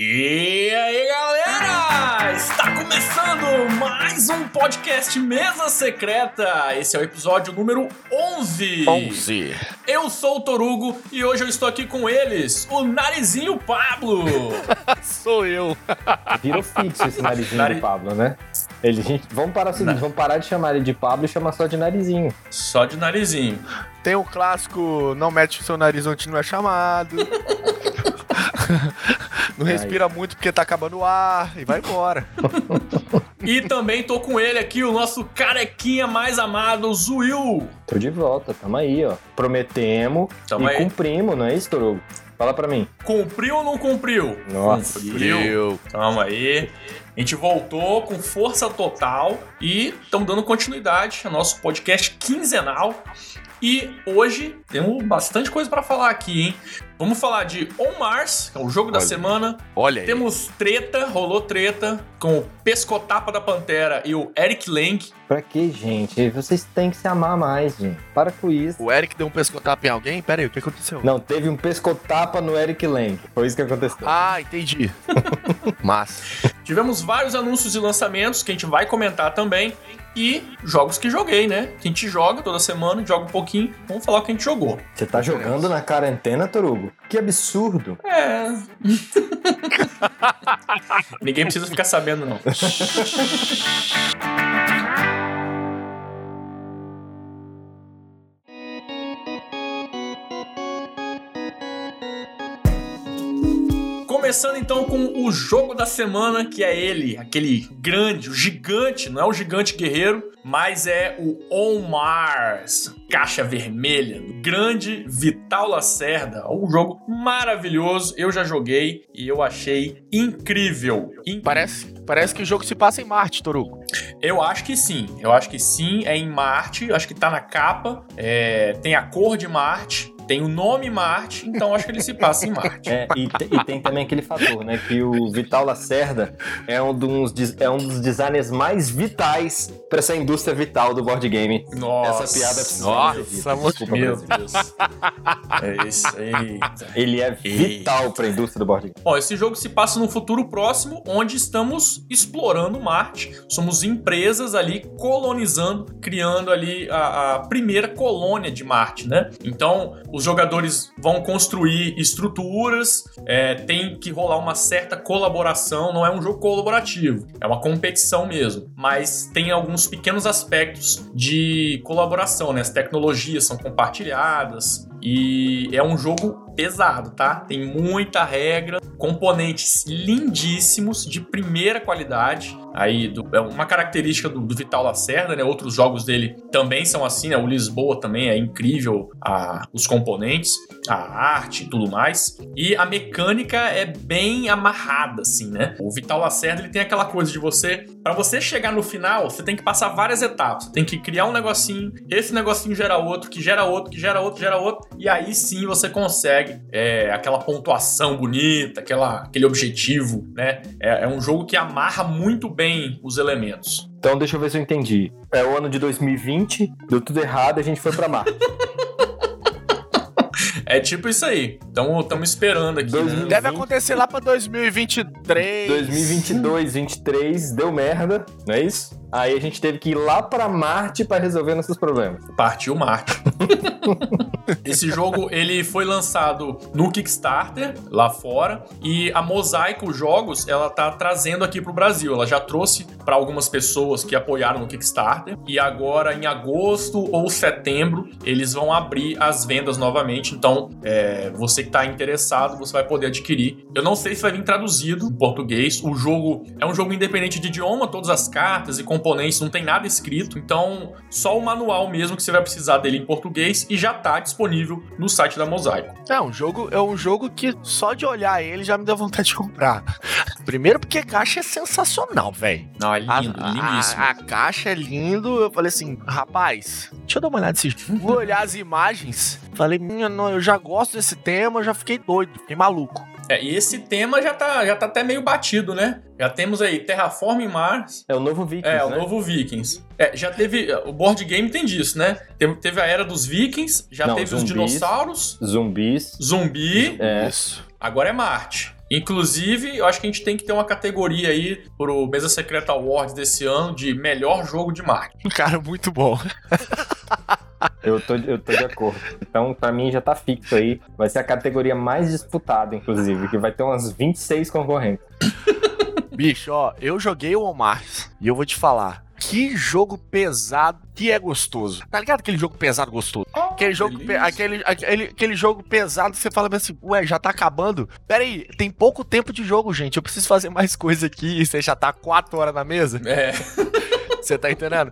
E aí, galera! Está começando mais um podcast Mesa Secreta. Esse é o episódio número 11. 11. Eu sou o Torugo e hoje eu estou aqui com eles, o Narizinho Pablo. Sou eu. Virou fixo esse narizinho Nari- de Pablo, né? Ele, gente, vamos parar o seguinte, Na- vamos parar de chamar ele de Pablo e chamar só de narizinho. Só de narizinho. Tem o clássico não mete o seu nariz onde não é chamado. não respira muito porque tá acabando o ar e vai embora. E também tô com ele aqui, o nosso carequinha mais amado, Zuil. Tô de volta, tamo aí, ó. Prometemos Tamo e aí. cumprimos, não é isso, Torugo? Fala pra mim. Cumpriu ou não cumpriu? Nossa. Cumpriu. Tamo aí. A gente voltou com força total e estamos dando continuidade ao nosso podcast quinzenal. E hoje temos bastante coisa para falar aqui, hein? Vamos falar de On Mars, que é o jogo da Olha. semana. Olha aí. Temos treta, rolou treta com o Pescotapa da Pantera e o Eric Lang. Pra que, gente? Vocês têm que se amar mais, gente. Para com isso. O Eric deu um pescotapa em alguém? Pera aí, o que aconteceu? Não, teve um pescotapa no Eric Lang. Foi isso que aconteceu. Ah, entendi. Mas. Tivemos vários anúncios e lançamentos que a gente vai comentar também. E jogos que joguei, né? Que a gente joga toda semana, joga um pouquinho. Vamos falar o que a gente jogou. Você tá jogando na quarentena, Torugo? Que absurdo. É. Ninguém precisa ficar sabendo, não. Começando então com o jogo da semana, que é ele, aquele grande, o gigante, não é o gigante guerreiro, mas é o On Mars, caixa vermelha, do grande Vital Lacerda. Um jogo maravilhoso, eu já joguei e eu achei incrível. incrível. Parece, parece que o jogo se passa em Marte, Torugo. Eu acho que sim, eu acho que sim, é em Marte, acho que tá na capa, é, tem a cor de Marte, tem o nome Marte, então acho que ele se passa em Marte. É, e, e tem também aquele fator, né? Que o Vital Lacerda é um dos, é um dos designers mais vitais pra essa indústria vital do board game. Nossa, Essa piada precisa Nossa, muito Desculpa, Meu. Deus. É isso aí. Ele é vital pra indústria do board game. Bom, esse jogo se passa num futuro próximo, onde estamos explorando Marte. Somos empresas ali colonizando, criando ali a, a primeira colônia de Marte, né? Então, os jogadores vão construir estruturas, é, tem que rolar uma certa colaboração. Não é um jogo colaborativo, é uma competição mesmo. Mas tem alguns pequenos aspectos de colaboração, né? As tecnologias são compartilhadas. E é um jogo pesado, tá? Tem muita regra, componentes lindíssimos, de primeira qualidade. Aí, do- é uma característica do, do Vital Lacerda, né? Outros jogos dele também são assim, né? O Lisboa também é incrível, a- os componentes, a arte e tudo mais. E a mecânica é bem amarrada, assim, né? O Vital Lacerda, ele tem aquela coisa de você... Pra você chegar no final, você tem que passar várias etapas. Você tem que criar um negocinho, esse negocinho gera outro, que gera outro, que gera outro, gera outro. E aí sim você consegue é, aquela pontuação bonita, aquela, aquele objetivo, né? É, é um jogo que amarra muito bem os elementos. Então deixa eu ver se eu entendi. É o ano de 2020, deu tudo errado e a gente foi pra Marte. É tipo isso aí. Então estamos esperando aqui. Dois né? mil- Deve acontecer lá pra 2023. 2022, 23, deu merda, não é isso? Aí a gente teve que ir lá pra Marte pra resolver nossos problemas. Partiu Marte. Esse jogo ele foi lançado no Kickstarter lá fora e a Mosaico Jogos ela tá trazendo aqui pro Brasil. Ela já trouxe para algumas pessoas que apoiaram no Kickstarter e agora em agosto ou setembro eles vão abrir as vendas novamente. Então é, você que tá interessado você vai poder adquirir. Eu não sei se vai vir traduzido em português. O jogo é um jogo independente de idioma, todas as cartas e componentes não tem nada escrito. Então só o manual mesmo que você vai precisar dele em português e já tá disponível no site da Mosaico. É um jogo, é um jogo que só de olhar ele já me deu vontade de comprar. Primeiro porque a caixa é sensacional, velho. Não, é A, lindo, a- lindíssimo. a caixa é lindo. Eu falei assim, rapaz, deixa eu dar uma olhada nesse jogo. Vou olhar as imagens. Falei, minha, não, eu já gosto desse tema, eu já fiquei doido, fiquei maluco. É, e esse tema já tá, já tá até meio batido, né? Já temos aí Terraform Mars. É o novo Vikings, É, o né? novo Vikings. É, já teve. O board game tem disso, né? Teve, teve a era dos Vikings, já Não, teve os zumbis. dinossauros, Zumbis. zumbi, É. Isso. agora é Marte. Inclusive, eu acho que a gente tem que ter uma categoria aí pro Mesa Secreta Awards desse ano de melhor jogo de marketing. Cara, muito bom. Eu tô, eu tô de acordo. Então, pra mim, já tá fixo aí. Vai ser a categoria mais disputada, inclusive, que vai ter umas 26 concorrentes. Bicho, ó, eu joguei o Omar e eu vou te falar. Que jogo pesado que é gostoso. Tá ligado aquele jogo pesado gostoso? Oh, aquele, jogo pe- aquele, aquele, aquele jogo pesado que você fala assim, ué, já tá acabando? Pera aí, tem pouco tempo de jogo, gente. Eu preciso fazer mais coisa aqui e você já tá quatro horas na mesa. É. Você tá entendendo?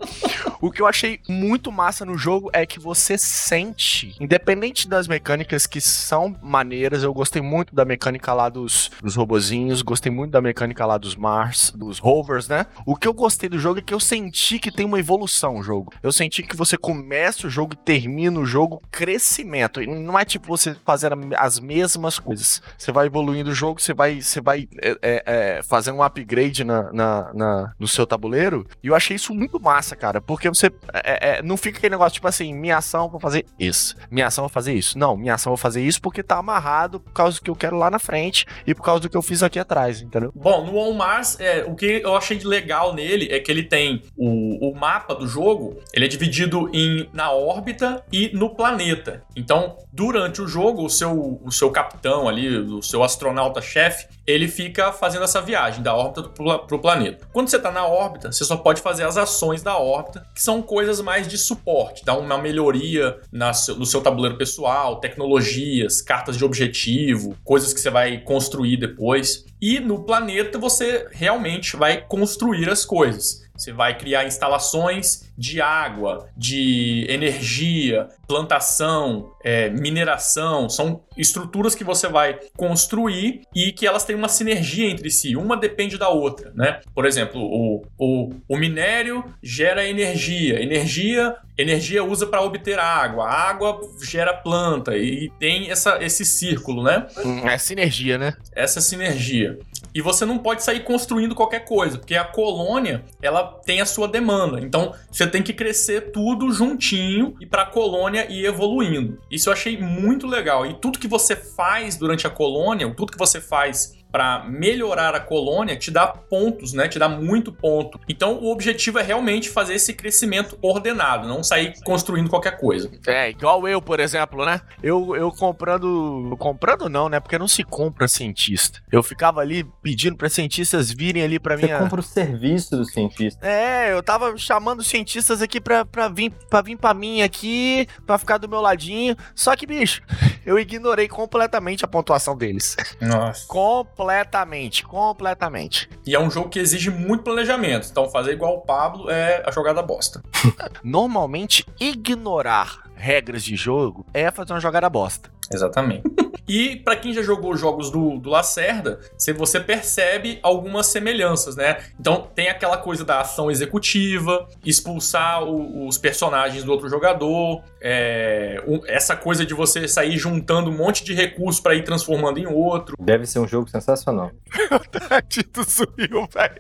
O que eu achei muito massa no jogo é que você sente, independente das mecânicas que são maneiras, eu gostei muito da mecânica lá dos, dos robozinhos, gostei muito da mecânica lá dos Mars, dos rovers, né? O que eu gostei do jogo é que eu senti que tem uma evolução o jogo. Eu senti que você começa o jogo e termina o jogo crescimento. E não é tipo você fazer as mesmas coisas. Você vai evoluindo o jogo, você vai, você vai é, é, é, fazendo um upgrade na, na, na- no seu tabuleiro. E eu achei isso muito massa, cara. Porque você é, é, não fica aquele negócio tipo assim: minha ação vou fazer isso, minha ação vou fazer isso. Não, minha ação vou fazer isso porque tá amarrado por causa do que eu quero lá na frente e por causa do que eu fiz aqui atrás, entendeu? Bom, no On Mars, é, o que eu achei de legal nele é que ele tem o, o mapa do jogo, ele é dividido em, na órbita e no planeta. Então, durante o jogo, o seu, o seu capitão ali, o seu astronauta-chefe, ele fica fazendo essa viagem da órbita pro, pro planeta. Quando você tá na órbita, você só pode fazer as ações da órbita, que são coisas mais de suporte, dar uma melhoria seu- no seu tabuleiro pessoal, tecnologias, cartas de objetivo, coisas que você vai construir depois. E no planeta você realmente vai construir as coisas. Você vai criar instalações de água, de energia, plantação, é, mineração. São estruturas que você vai construir e que elas têm uma sinergia entre si. Uma depende da outra, né? Por exemplo, o, o, o minério gera energia. Energia, energia usa para obter água. A água gera planta. E tem essa, esse círculo, né? É sinergia, né? essa sinergia. E você não pode sair construindo qualquer coisa, porque a colônia, ela tem a sua demanda. Então, você tem que crescer tudo juntinho e para a colônia ir evoluindo. Isso eu achei muito legal. E tudo que você faz durante a colônia, tudo que você faz para melhorar a colônia, te dá pontos, né? Te dá muito ponto. Então, o objetivo é realmente fazer esse crescimento ordenado, não sair construindo qualquer coisa. É, igual eu, por exemplo, né? Eu, eu comprando. Comprando não, né? Porque não se compra cientista. Eu ficava ali pedindo pra cientistas virem ali pra Você minha. compra o serviço do cientista. É, eu tava chamando cientistas aqui pra, pra, vir, pra vir pra mim aqui, pra ficar do meu ladinho. Só que, bicho, eu ignorei completamente a pontuação deles. Nossa. Completamente, completamente. E é um jogo que exige muito planejamento. Então, fazer igual o Pablo é a jogada bosta. Normalmente, ignorar regras de jogo é fazer uma jogada bosta. Exatamente. E pra quem já jogou os jogos do, do Lacerda, se você percebe algumas semelhanças, né? Então tem aquela coisa da ação executiva, expulsar o- os personagens do outro jogador, é, essa coisa de você sair juntando um monte de recursos pra ir transformando em outro. Deve ser um jogo sensacional. Tito sumiu, velho.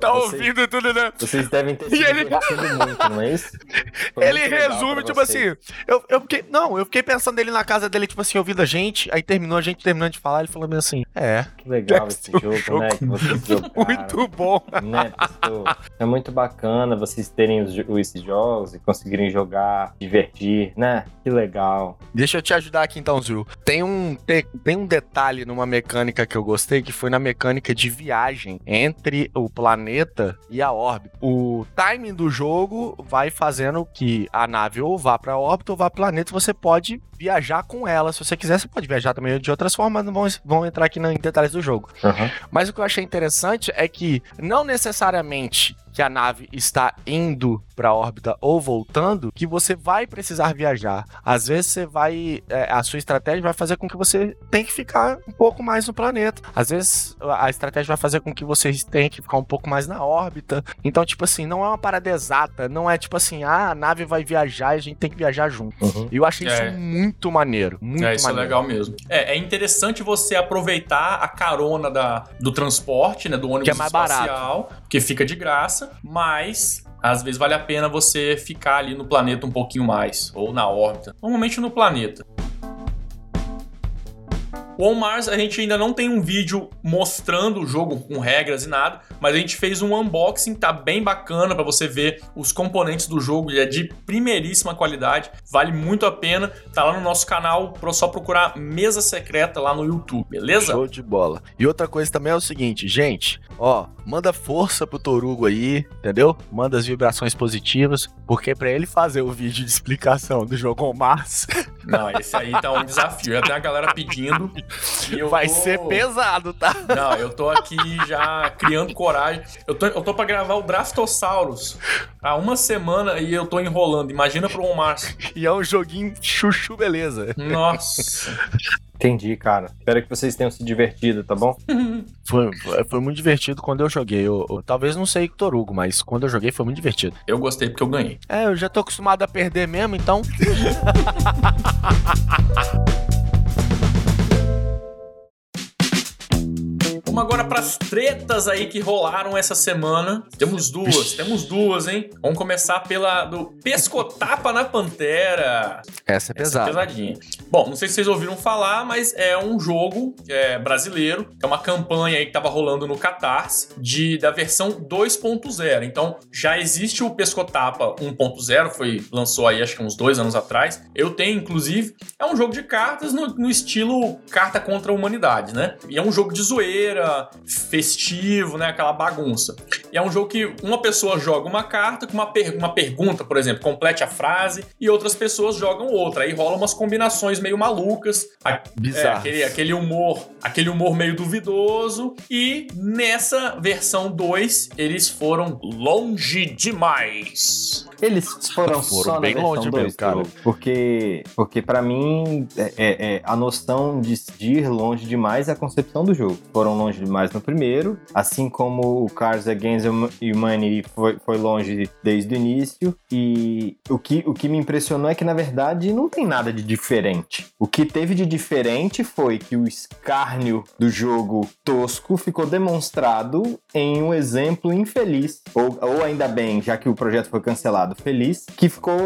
tá Você- ouvindo tudo, né? Vocês devem ter se ele- muito, não é isso? Foi Ele resume, tipo vocês. assim, eu, eu fiquei. Não, eu fiquei pensando dele na casa dele, tipo assim, ouvindo a gente, aí terminou a gente terminando de falar, ele falou meio assim, é. Que legal esse um jogo, jogo né? Que vocês jogaram. Muito bom. Né, pessoal? É muito bacana vocês terem os esses jogos e conseguirem jogar, divertir, né? Que legal. Deixa eu te ajudar aqui então, Zul. Tem um, te- tem um detalhe numa mecânica que eu gostei, que foi na mecânica de viagem entre o planeta e a órbita. O timing do jogo vai fazendo que a nave ou vá pra órbita ou vá pro planeta, e você pode viajar com ela. Se você quiser, você pode viajar também de outras formas, não vão, vão entrar aqui em detalhes do jogo. Aham. Mas o que eu achei interessante é que não necessariamente que a nave está indo para órbita ou voltando, que você vai precisar viajar. Às vezes você vai, é, a sua estratégia vai fazer com que você tenha que ficar um pouco mais no planeta. Às vezes a estratégia vai fazer com que você tenha que ficar um pouco mais na órbita. Então, tipo assim, não é uma parada exata, não é tipo assim, ah, a nave vai viajar e a gente tem que viajar junto. Uhum. E eu achei É. isso muito maneiro, muito é, isso é maneiro. legal mesmo. É, é interessante você aproveitar a carona da, do transporte, né? Do ônibus Que é mais barato. espacial, que fica de graça, mas às vezes vale a pena você ficar ali no planeta um pouquinho mais, ou na órbita. Normalmente no planeta. O On Mars a gente ainda não tem um vídeo mostrando o jogo com regras e nada, mas a gente fez um unboxing, tá bem bacana para você ver os componentes do jogo, ele é de primeiríssima qualidade, vale muito a pena. Tá lá no nosso canal, só procurar Mesa Secreta lá no YouTube, beleza? Show de bola. E outra coisa também é o seguinte, gente, ó, manda força pro Torugo aí, entendeu? Manda as vibrações positivas, porque para ele fazer o vídeo de explicação do jogo On Mars, Não, esse aí tá um desafio. Já tem a galera pedindo. Vai tô... ser pesado, tá? Não, eu tô aqui já criando coragem. Eu tô, eu tô pra gravar o Draftosaurus há uma semana e eu tô enrolando. Imagina pro Omar. E é um joguinho chuchu, beleza. Nossa. Entendi, cara. Espero que vocês tenham se divertido, tá bom? Foi, foi- foi muito divertido quando eu joguei. Eu, eu- talvez não sei Torugo, mas quando eu joguei foi muito divertido. Eu gostei porque eu ganhei. É, eu já tô acostumado a perder mesmo, então. Vamos agora pras tretas aí que rolaram essa semana. Temos duas, temos duas, hein? Vamos começar pela do Pescotapa na Pantera. Essa é Essa é pesadinha. Bom, não sei se vocês ouviram falar, mas é um jogo é, brasileiro. É uma campanha aí que tava rolando no Catarse de, da versão 2.0. Então, já existe o Pescotapa 1.0, foi lançou aí acho que uns dois anos atrás. Eu tenho, inclusive. É um jogo de cartas no, no estilo carta contra a humanidade, né? E é um jogo de zoeira, festivo, né? Aquela bagunça. E é um jogo que uma pessoa joga uma carta com uma, per- uma pergunta, por exemplo, complete a frase, e outras pessoas jogam outra. Aí rola umas combinações meio malucas. A- é, Bizarro. aquele, aquele humor, aquele humor meio duvidoso. E nessa versão 2, eles foram longe demais. Eles foram, Foram só bem longe 2, mesmo, cara. Porque, porque para mim, é, é- é a noção de, de ir longe demais é a concepção do jogo. Foram longe demais no primeiro, assim como o Cars Against Humanity foi, foi longe desde o início. E o que, o que me impressionou é que, na verdade, não tem nada de diferente. O que teve de diferente foi que o escárnio do jogo tosco ficou demonstrado em um exemplo infeliz, ou, ou ainda bem, já que o projeto foi cancelado, feliz, que ficou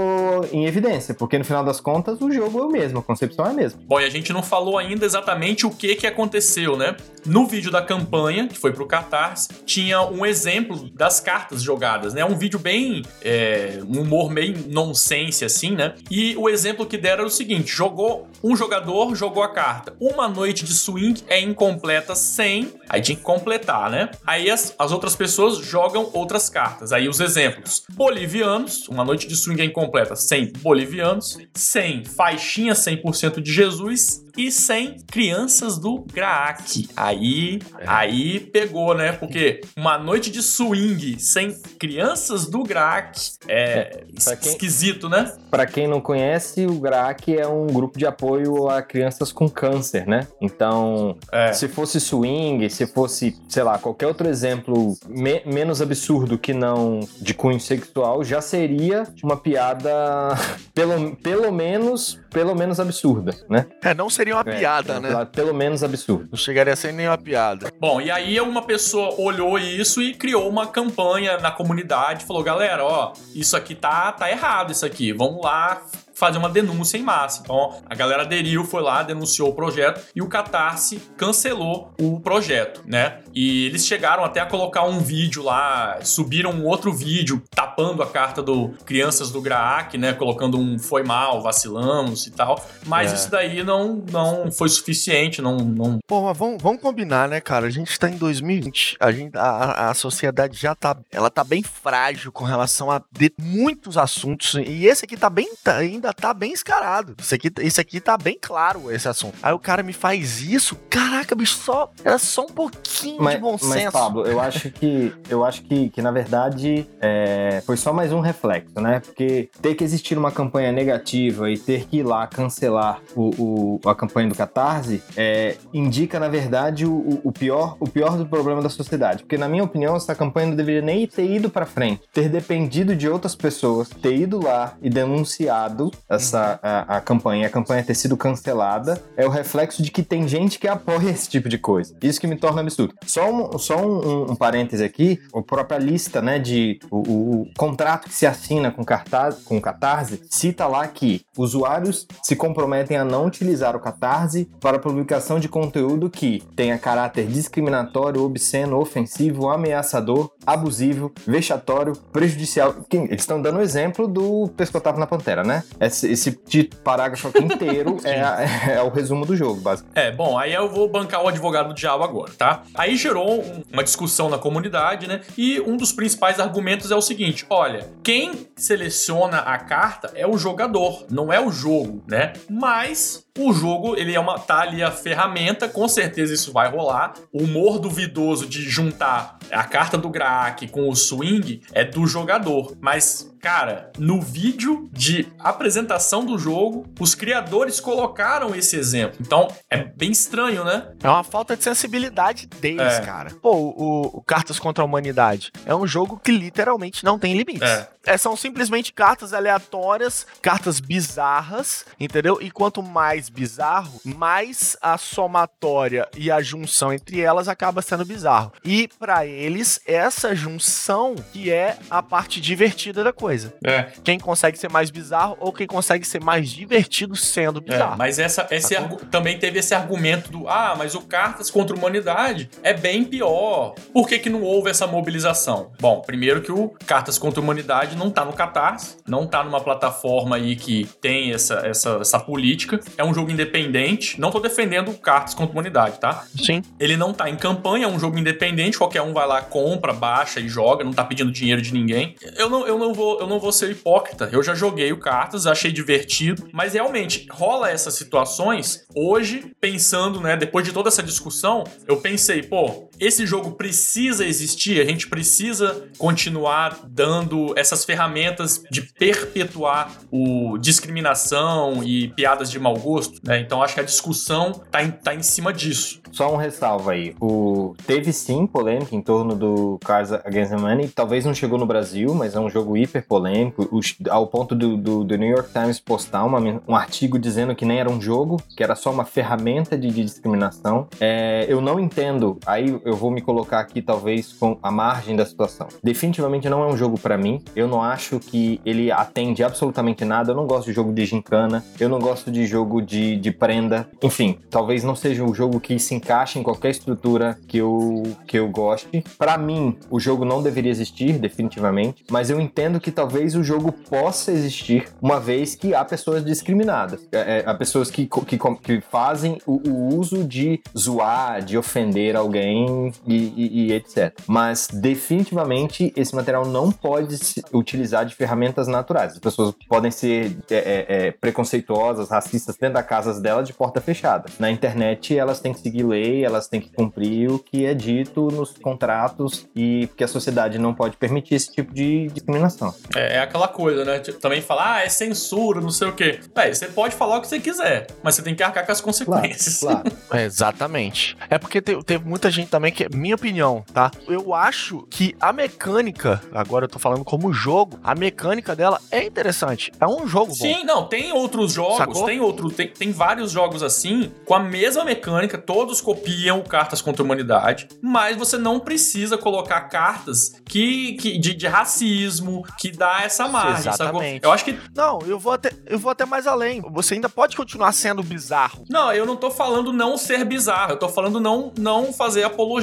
em evidência, porque no final das contas o jogo é o mesmo, a concepção é a mesma. Bom, e a gente não falou ainda exatamente o que que aconteceu, né? No vídeo da campanha, que foi pro Catarse, tinha um exemplo das cartas jogadas, né? Um vídeo bem. é, um humor meio nonsense, assim, né? E o exemplo que deram era o seguinte: jogou. Um jogador jogou a carta. Uma noite de swing é incompleta sem. Aí tinha que completar, né? Aí as, as outras pessoas jogam outras cartas. Aí os exemplos: bolivianos, uma noite de swing é incompleta sem bolivianos, sem faixinha 100% de Jesus e sem crianças do Graak. Aí, aí pegou, né? Porque uma noite de swing sem crianças do Graak é, pra quem- esquisito, né? Pra quem não conhece, o GRAC é um grupo de apoio a crianças com câncer, né? Então, É. se fosse swing, se fosse, sei lá, qualquer outro exemplo me- menos absurdo que não de cunho sexual, já seria uma piada pelo, pelo menos pelo menos absurda, né? É, não seria uma É, piada, uma né? piada Pelo menos absurda. Não chegaria a ser nem uma piada. Bom, e aí uma pessoa olhou isso e criou uma campanha na comunidade, falou: galera, ó, isso aqui tá, tá errado, isso aqui, vamos lá fazer uma denúncia em massa. Então, a galera aderiu, foi lá, denunciou o projeto e o Catarse cancelou o projeto, né? E eles chegaram até a colocar um vídeo lá, subiram um outro vídeo tapando a carta do Crianças do Graak, né? Colocando um foi mal, vacilamos e tal. Mas É. isso daí não, não foi suficiente, não, não Pô, mas vamos, vamos combinar, né, cara? A gente tá em 2020, a, gente, a, a- sociedade já tá, ela tá bem frágil com relação a de muitos assuntos, e esse aqui tá bem, tá- ainda tá bem escarado. Esse aqui, esse aqui tá bem claro, esse assunto. Aí o cara me faz isso, caraca, bicho, só, era só um pouquinho Mas, de bom mas senso. Pablo, eu acho que eu acho que, que na verdade é, foi só mais um reflexo, né? Porque ter que existir uma campanha negativa e ter que ir lá cancelar o, o- a campanha do Catarse é, indica, na verdade, o, o- pior, o pior do problema da sociedade. Porque, na minha opinião, essa campanha não deveria nem ter ido pra frente, ter dependido de outras pessoas, ter ido lá e denunciado essa a, a campanha, a campanha ter sido cancelada, é o reflexo de que tem gente que apoia esse tipo de coisa. Isso que me torna absurdo. Só um, só um, um parêntese aqui, a própria lista, né, de o, o contrato que se assina com, cartaz, com o Catarse, cita lá que usuários se comprometem a não utilizar o Catarse para publicação de conteúdo que tenha caráter discriminatório, obsceno, ofensivo, ameaçador, abusivo, vexatório, prejudicial. Eles estão dando o exemplo do Pescotavo na Pantera, né? Esse, esse parágrafo aqui inteiro é, é, é, o resumo do jogo, basicamente. É, bom, aí eu vou bancar o advogado do diabo agora, tá? Aí gerou uma discussão na comunidade, né? E um dos principais argumentos é o seguinte: olha, quem seleciona a carta é o jogador, não é o jogo, né? Mas o jogo, ele é uma tá ali a ferramenta, com certeza isso vai rolar. O humor duvidoso de juntar a carta do Graak com o swing é do jogador, mas Cara, no vídeo de apresentação do jogo, os criadores colocaram esse exemplo. Então, é bem estranho, né? É uma falta de sensibilidade deles, é. cara. Pô, o, o, Cartas contra a Humanidade é um jogo que literalmente não tem limites. É. é. são simplesmente cartas aleatórias, cartas bizarras, entendeu? E quanto mais bizarro, mais a somatória e a junção entre elas acaba sendo bizarro. E para eles, essa junção que é a parte divertida da coisa coisa. É. Quem consegue ser mais bizarro ou quem consegue ser mais divertido sendo é, bizarro. É, mas essa, esse também teve esse argumento do ah, mas o Cartas contra a Humanidade é bem pior. Por que, que não houve essa mobilização? Bom, primeiro que o Cartas contra a Humanidade não tá no Catarse, não tá numa plataforma aí que tem essa, essa, essa política. É um jogo independente. Não tô defendendo o Cartas contra a Humanidade, tá? Sim. Ele não tá em campanha, é um jogo independente, qualquer um vai lá, compra, baixa e joga, não tá pedindo dinheiro de ninguém. Eu não, eu não vou eu não vou ser hipócrita. Eu já joguei o cartas, achei divertido, mas realmente rola essas situações. Hoje, pensando, né, depois de toda essa discussão, eu pensei, pô, esse jogo precisa existir, a gente precisa continuar dando essas ferramentas de perpetuar o discriminação e piadas de mau gosto, né? Então acho que a discussão tá em, tá em cima disso. Só um ressalvo aí. O... Teve sim polêmica em torno do Cars Against the Money. Talvez não chegou no Brasil, mas é um jogo hiper polêmico, ao ponto do, do, do New York Times postar uma, um artigo dizendo que nem era um jogo, que era só uma ferramenta de, de discriminação. É, eu não entendo, aí eu vou me colocar aqui talvez com a margem da situação. Definitivamente não é um jogo para mim, eu não acho que ele atende absolutamente nada, eu não gosto de jogo de gincana, eu não gosto de jogo de, de prenda, enfim, talvez não seja um jogo que se encaixe em qualquer estrutura que eu, que eu goste. Para mim, o jogo não deveria existir, definitivamente, mas eu entendo que talvez o jogo possa existir, uma vez que há pessoas discriminadas. É, é, há pessoas que, que, que fazem o, o, uso de zoar, de ofender alguém e, e, e, etc. Mas definitivamente esse material não pode se utilizar de ferramentas naturais. As pessoas podem ser é, é, é preconceituosas, racistas dentro da casa dela de porta fechada. Na internet elas têm que seguir lei, elas têm que cumprir o que é dito nos contratos e que a sociedade não pode permitir esse tipo de discriminação. É, é, aquela coisa, né? Tipo, também falar, ah, é censura, não sei o quê. Véi, você pode falar o que você quiser, mas você tem que arcar com as consequências. Claro, claro. é, exatamente. É porque te, teve muita gente também que, minha opinião, tá? Eu acho que a mecânica, agora eu tô falando como jogo, a mecânica dela é interessante. É um jogo bom. Sim, não, tem outros jogos, Sacou? tem outro, tem, tem vários jogos assim, com a mesma mecânica, todos copiam cartas contra a humanidade, mas você não precisa colocar cartas que, que de, de racismo, que dá essa margem, Exatamente. Eu acho que. Não, eu vou, até, eu vou até mais além. Você ainda pode continuar sendo bizarro. Não, eu não tô falando não ser bizarro. Eu tô falando não, não fazer apologia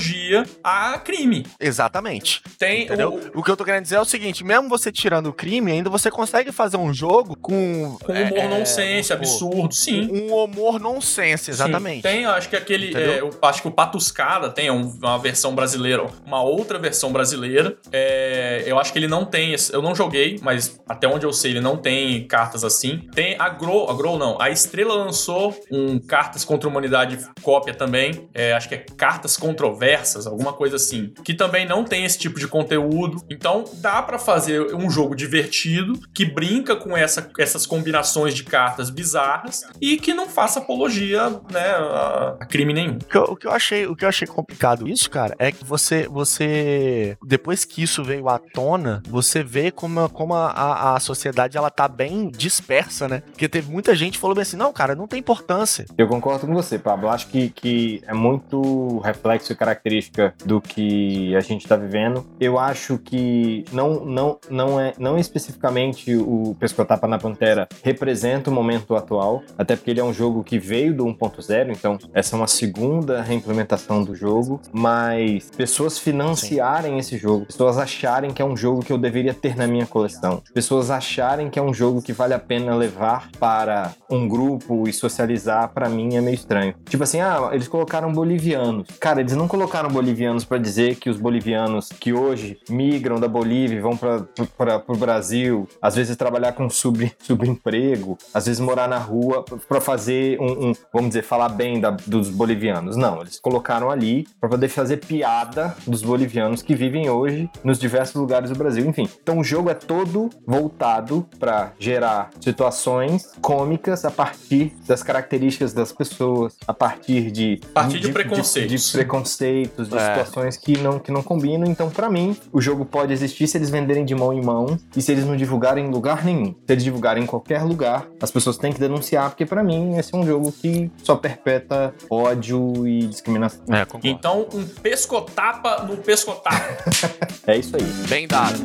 a crime. Exatamente. Tem. Entendeu? O... o que eu tô querendo dizer é o seguinte: mesmo você tirando o crime, ainda você consegue fazer um jogo com. Com humor é, nonsense, absurdo, sim. Um humor nonsense, exatamente. Sim. Tem, acho que aquele. É, eu acho que o Patuscada tem uma versão brasileira, uma outra versão brasileira. É, eu acho que ele não tem. Eu não joguei mas até onde eu sei ele não tem cartas assim. Tem a Grow, a Grow não, a Estrela lançou um Cartas contra a Humanidade cópia também, é, acho que é Cartas contra o controversas, alguma coisa assim, que também não tem esse tipo de conteúdo. Então dá para fazer um jogo divertido que brinca com essa, essas combinações de cartas bizarras e que não faça apologia, né, a, a crime nenhum. O que, eu, o que eu achei, o que eu achei complicado isso, cara, é que você, você depois que isso veio à tona, você vê como, como a, a, a sociedade ela tá bem dispersa, né? Porque teve muita gente que falou bem assim, não, cara, não tem importância. Eu concordo com você, Pablo. Acho que, que é muito reflexo e característica do que a gente está vivendo. Eu acho que não, não, não é não especificamente o Pescotapa na Pantera representa o momento atual, até porque ele é um jogo que veio do 1.0, então essa é uma segunda reimplementação do jogo, mas pessoas financiarem Sim. esse jogo, pessoas acharem que é um jogo que eu deveria ter na minha coleção, pessoas acharem que é um jogo que vale a pena levar para um grupo e socializar, para mim é meio estranho. Tipo assim, ah, eles colocaram bolivianos. Cara, eles não colocaram bolivianos para dizer que os bolivianos que hoje migram da Bolívia e vão para o Brasil, às vezes trabalhar com sub, subemprego, às vezes morar na rua para fazer um, um, vamos dizer, falar bem da, dos bolivianos. Não, eles colocaram ali para poder fazer piada dos bolivianos que vivem hoje nos diversos lugares do Brasil. Enfim, então o jogo é todo voltado para gerar situações cômicas a partir das características das pessoas, a partir de a partir de, de preconceitos, de, de preconceitos, de é. situações que não que não combinam. Então, para mim, o jogo pode existir se eles venderem de mão em mão e se eles não divulgarem em lugar nenhum. Se eles divulgarem em qualquer lugar, as pessoas têm que denunciar, porque para mim esse é um jogo que só perpeta ódio e discriminação. É, então, um pescotapa no pescotapa. é isso aí. Bem dado.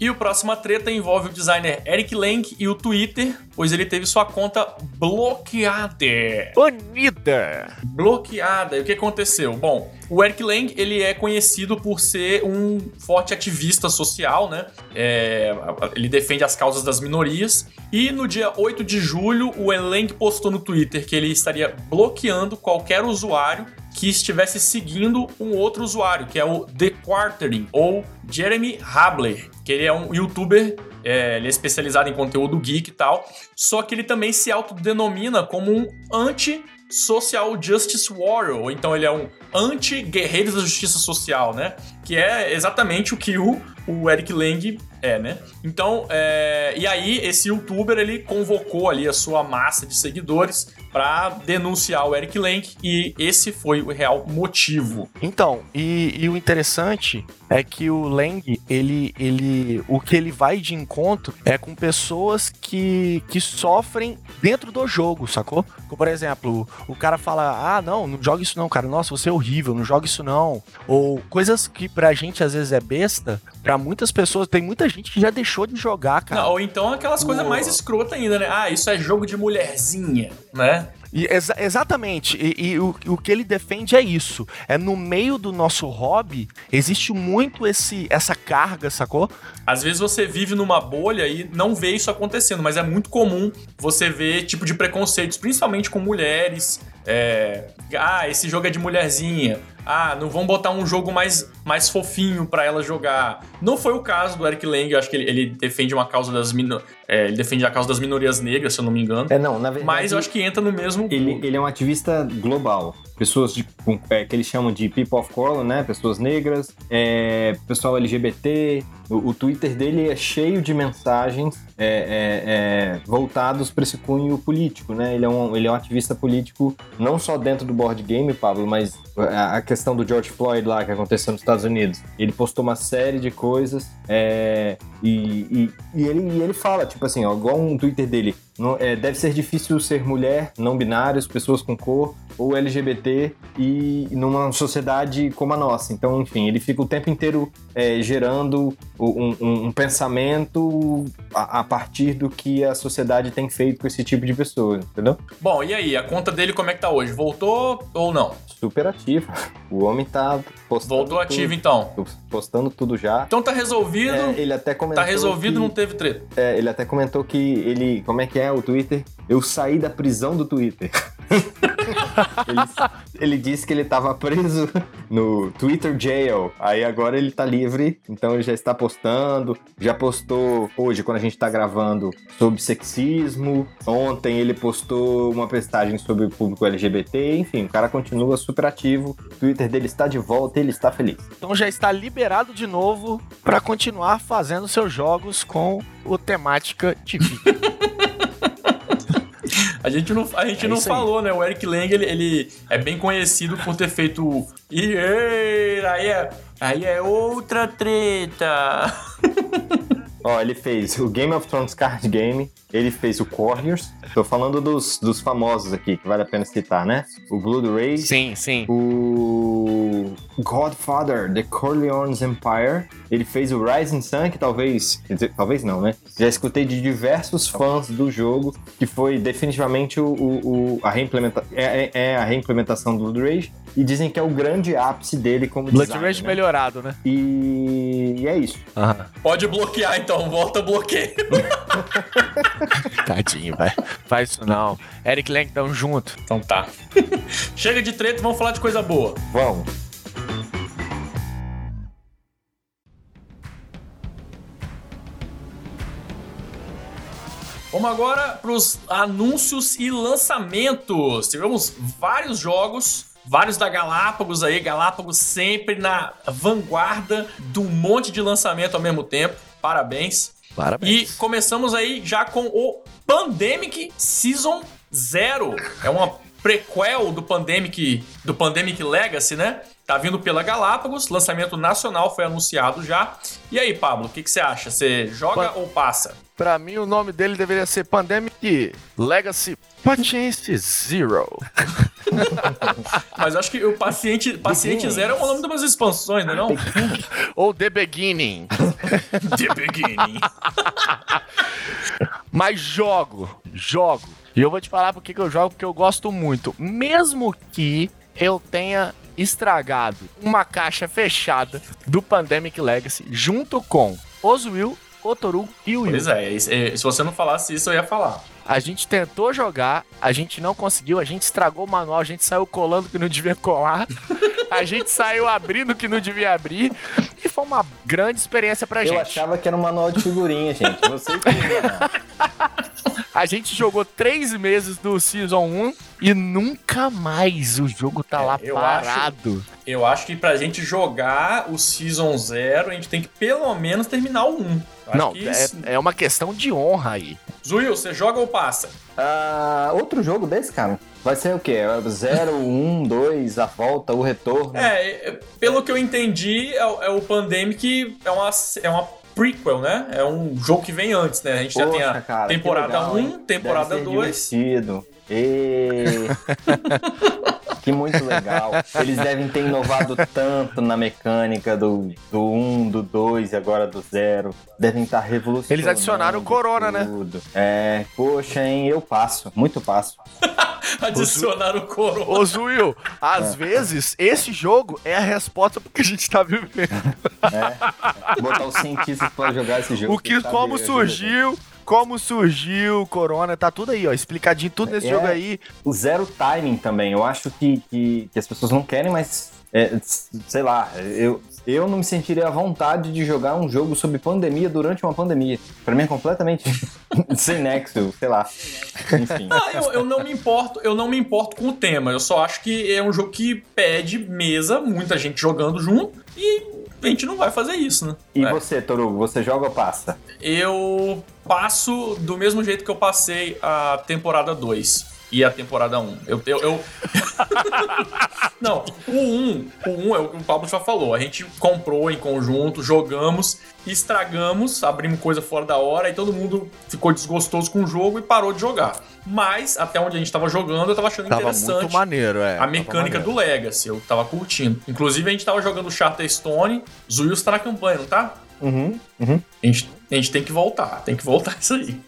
E o próximo treta envolve o designer Eric Lang e o Twitter, pois ele teve sua conta bloqueada. Banida! Bloqueada. E o que aconteceu? Bom, o Eric Lang, ele é conhecido por ser um forte ativista social, né? É, ele defende as causas das minorias. E no dia 8 de julho, o Lang postou no Twitter que ele estaria bloqueando qualquer usuário que estivesse seguindo um outro usuário, que é o The Quartering, ou Jeremy Habler, que ele é um youtuber é, ele é especializado em conteúdo geek e tal, só que ele também se autodenomina como um anti-social justice warrior, ou então ele é um anti-guerreiro da justiça social, né? Que é exatamente o que o, o Eric Lang é, né? Então, é... e aí esse youtuber ele convocou ali a sua massa de seguidores para denunciar o Eric Lang e esse foi o real motivo. Então, e, e, o interessante é que o Lang, ele, ele, o que ele vai de encontro é com pessoas que, que sofrem dentro do jogo, sacou? Como, por exemplo, o cara fala, ah, não, não joga isso não, cara, nossa, você é horrível, não joga isso não. Ou coisas que pra gente às vezes é besta, pra muitas pessoas, tem muita gente que já deixou de jogar, cara. Não, ou então aquelas coisas mais escrotas ainda, né? Ah, isso é jogo de mulherzinha, né? Exa exatamente. E, e o, o, que ele defende é isso. É no meio do nosso hobby existe muito esse essa carga, sacou? Às vezes você vive numa bolha e não vê isso acontecendo, mas é muito comum você ver tipo de preconceitos, principalmente com mulheres. É, ah, esse jogo é de mulherzinha ah, não vão botar um jogo mais, mais fofinho para ela jogar. Não foi o caso do Eric Lang, eu acho que ele, ele defende uma causa das mino, é, ele defende a causa das minorias negras, se eu não me engano. É, não, na verdade. Mas eu acho que entra no mesmo. Ele, ele é um ativista global. Pessoas de, é, que eles chamam de people of color, né? Pessoas negras, é, pessoal LGBT. O, o, Twitter dele é cheio de mensagens é, é, é voltados para esse cunho político, né? Ele é, um, ele é um ativista político não só dentro do board game, Pablo, mas a, a questão do George Floyd lá que aconteceu nos Estados Unidos. Ele postou uma série de coisas é, e, e, e, ele, e ele fala, tipo assim, ó, igual um Twitter dele, não, é, deve ser difícil ser mulher, não binários, pessoas com cor ou LGBT e numa sociedade como a nossa. Então, enfim, ele fica o tempo inteiro é, gerando um, um, um pensamento a, a, partir do que a sociedade tem feito com esse tipo de pessoas, entendeu? Bom, e aí, a conta dele como é que tá hoje? Voltou ou não? Super ativa. O homem tá postando. Voltou ativo então. Postando tudo já. Então tá resolvido. É, ele até comentou. Tá resolvido, que, não teve treta. É, ele até comentou que ele. Como é que é o Twitter? Eu saí da prisão do Twitter. ele, ele disse que ele estava preso no Twitter Jail. Aí agora ele tá livre, então ele já está postando. Já postou hoje, quando a gente tá gravando, sobre sexismo. Ontem ele postou uma postagem sobre o público LGBT. Enfim, o cara continua super ativo. O Twitter dele está de volta e ele está feliz. Então já está liberado de novo para continuar fazendo seus jogos com o temática de vida. A gente não, a gente É não isso aí. falou, né? O Eric Lang, ele, ele é bem conhecido por ter feito. E aí é, aí é outra treta. Ó, ele fez o Game of Thrones Card Game, ele fez o Warriors. Tô falando dos, dos famosos aqui, que vale a pena citar, né? O Blood Rage, sim, sim. o Godfather, The Corleone's Empire. Ele fez o Rising Sun, que talvez, quer dizer, talvez não, né? Já escutei de diversos fãs do jogo, que foi definitivamente o, o- o- a reimplementa é, é- é a reimplementação do Blood Rage. E dizem que é o grande ápice dele como Blood design, Rage né? melhorado, né? E... e é isso. Pode bloquear então, volta bloqueio. Tadinho, velho. Faz isso não. Eric Lang, tamo junto. Então tá. Chega de treta, vamos falar de coisa boa. Vamos. Vamos agora para os anúncios e lançamentos. Tivemos vários jogos, vários da Galápagos aí, Galápagos sempre na vanguarda de um monte de lançamento ao mesmo tempo. Parabéns. E Parabéns. começamos aí já com o Pandemic Season Zero. É uma prequel do Pandemic, do Pandemic Legacy, né? Tá vindo pela Galápagos, lançamento nacional foi anunciado já. E aí, Pablo, o que, que você acha? Você joga ou passa? Pra mim, o nome dele deveria ser Pandemic Legacy Patience Zero. Mas eu acho que o Paciente, paciente. Zero é o nome de umas expansões, não é não? Ou The Beginning. The Beginning. Mas jogo, jogo. E eu vou te falar porque que eu jogo, porque eu gosto muito. Mesmo que eu tenha estragado uma caixa fechada do Pandemic Legacy junto com Oswil, Otoru e o Will. Pois é, se você não falasse isso, eu ia falar. A gente tentou jogar, a gente não conseguiu, a gente estragou o manual, a gente saiu colando que não devia colar, a gente saiu abrindo que não devia abrir, e foi uma grande experiência pra Eu gente. achava que era um manual de figurinha, gente. Você que... A gente jogou três meses do Season 1 e nunca mais o jogo tá É, lá eu parado. Eu acho que pra gente jogar o Season Zero, a gente tem que pelo menos terminar o 1. Eu acho Não, é, isso- é uma questão de honra aí. Zuil, você joga ou passa? Ah, outro jogo desse, cara, vai ser o quê? É Zero, um, dois, a volta, o retorno. É, é, pelo que eu entendi, é, o- é o Pandemic, é uma, é uma prequel, né? É um jogo que vem antes, né? A gente já tem a Poxa, cara, temporada legal, 1, hein? temporada Deve ser 2. divertido. E... que muito legal. Eles devem ter inovado tanto na mecânica do, do 1, do 2 e agora do 0. Devem estar revolucionando. Eles adicionaram o Corona, né? tudo. É, poxa, hein? Eu passo, muito passo. Adicionar o Corona. Ô Zuil, às vezes esse jogo é a resposta pro que a gente tá vivendo. É. Botar os cientistas pra jogar esse jogo. O que, sabe? como Ajuda. surgiu, como surgiu o Corona, tá tudo aí, ó, explicadinho tudo nesse É. jogo aí. O zero timing também. Eu acho que, que, que as pessoas não querem mais. é, sei lá, eu, eu não me sentiria à vontade de jogar um jogo sobre pandemia durante uma pandemia. Pra mim é completamente sem nexo, sei lá. Enfim. Ah, eu, eu não me importo, eu não me importo com o tema. Eu só acho que é um jogo que pede mesa, muita gente jogando junto, e a gente não vai fazer isso, né? E É. você, Torugo, você joga ou passa? Eu passo do mesmo jeito que eu passei a temporada 2 e a temporada 1. Eu. eu, eu- Não, o 1, o 1 é o que o Pablo já falou. A gente comprou em conjunto, jogamos, estragamos, abrimos coisa fora da hora e todo mundo ficou desgostoso com o jogo e parou de jogar. Mas, até onde a gente tava jogando, eu tava achando Tava interessante muito maneiro, é. a mecânica do Legacy. Eu tava curtindo. Inclusive, a gente tava jogando Charterstone. Zuius tá na campanha, não tá? Uhum, uhum. A gente, a gente tem que voltar, tem que voltar isso aí.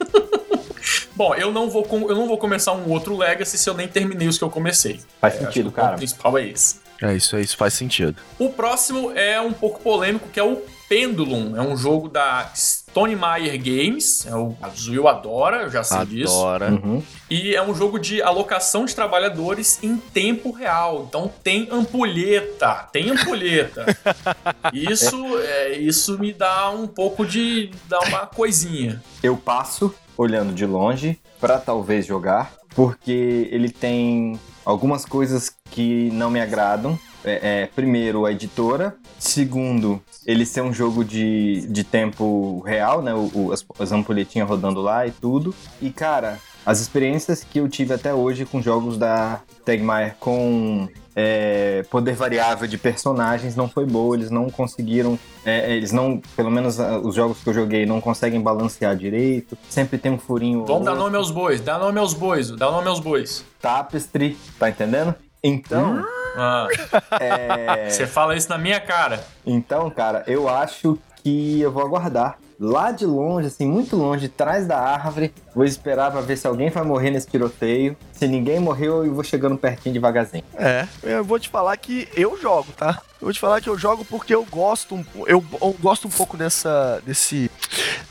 Bom, eu não, vou, com- eu não vou começar um outro Legacy se eu nem terminei os que eu comecei. Faz É, sentido, o cara. principal é esse. É isso, isso faz sentido. O próximo é um pouco polêmico, que é o Pendulum. É um jogo da Stone Meyer Games, é o Zuil adora, eu já sei disso. Adora. Uhum. E é um jogo de alocação de trabalhadores em tempo real. Então tem ampulheta, tem ampulheta. Isso, é, isso me dá um pouco de. dá uma coisinha. Eu passo olhando de longe pra talvez jogar, porque ele tem algumas coisas que não me agradam. É, é, primeiro, a editora. Segundo, ele ser um jogo de, de tempo real, né? O, o- as, as ampulhetinhas rodando lá e tudo. E, cara, as experiências que eu tive até hoje com jogos da Tegmaier com é, poder variável de personagens não foi boa. Eles não conseguiram. é, eles não. Pelo menos os jogos que eu joguei não conseguem balancear direito. Sempre tem um furinho. Vamos dar nome aos bois, dá nome aos bois, dá nome aos bois. Tapestry, tá entendendo? Então, Ah, é, você fala isso na minha cara. então, cara, eu acho que eu vou aguardar. Lá de longe, assim, muito longe, atrás da árvore, vou esperar pra ver se alguém vai morrer nesse tiroteio. Se ninguém morreu, eu vou chegando pertinho devagarzinho. É, eu vou te falar que eu jogo, tá? Eu vou te falar que eu jogo porque eu gosto, um- eu, eu gosto um pouco dessa, desse,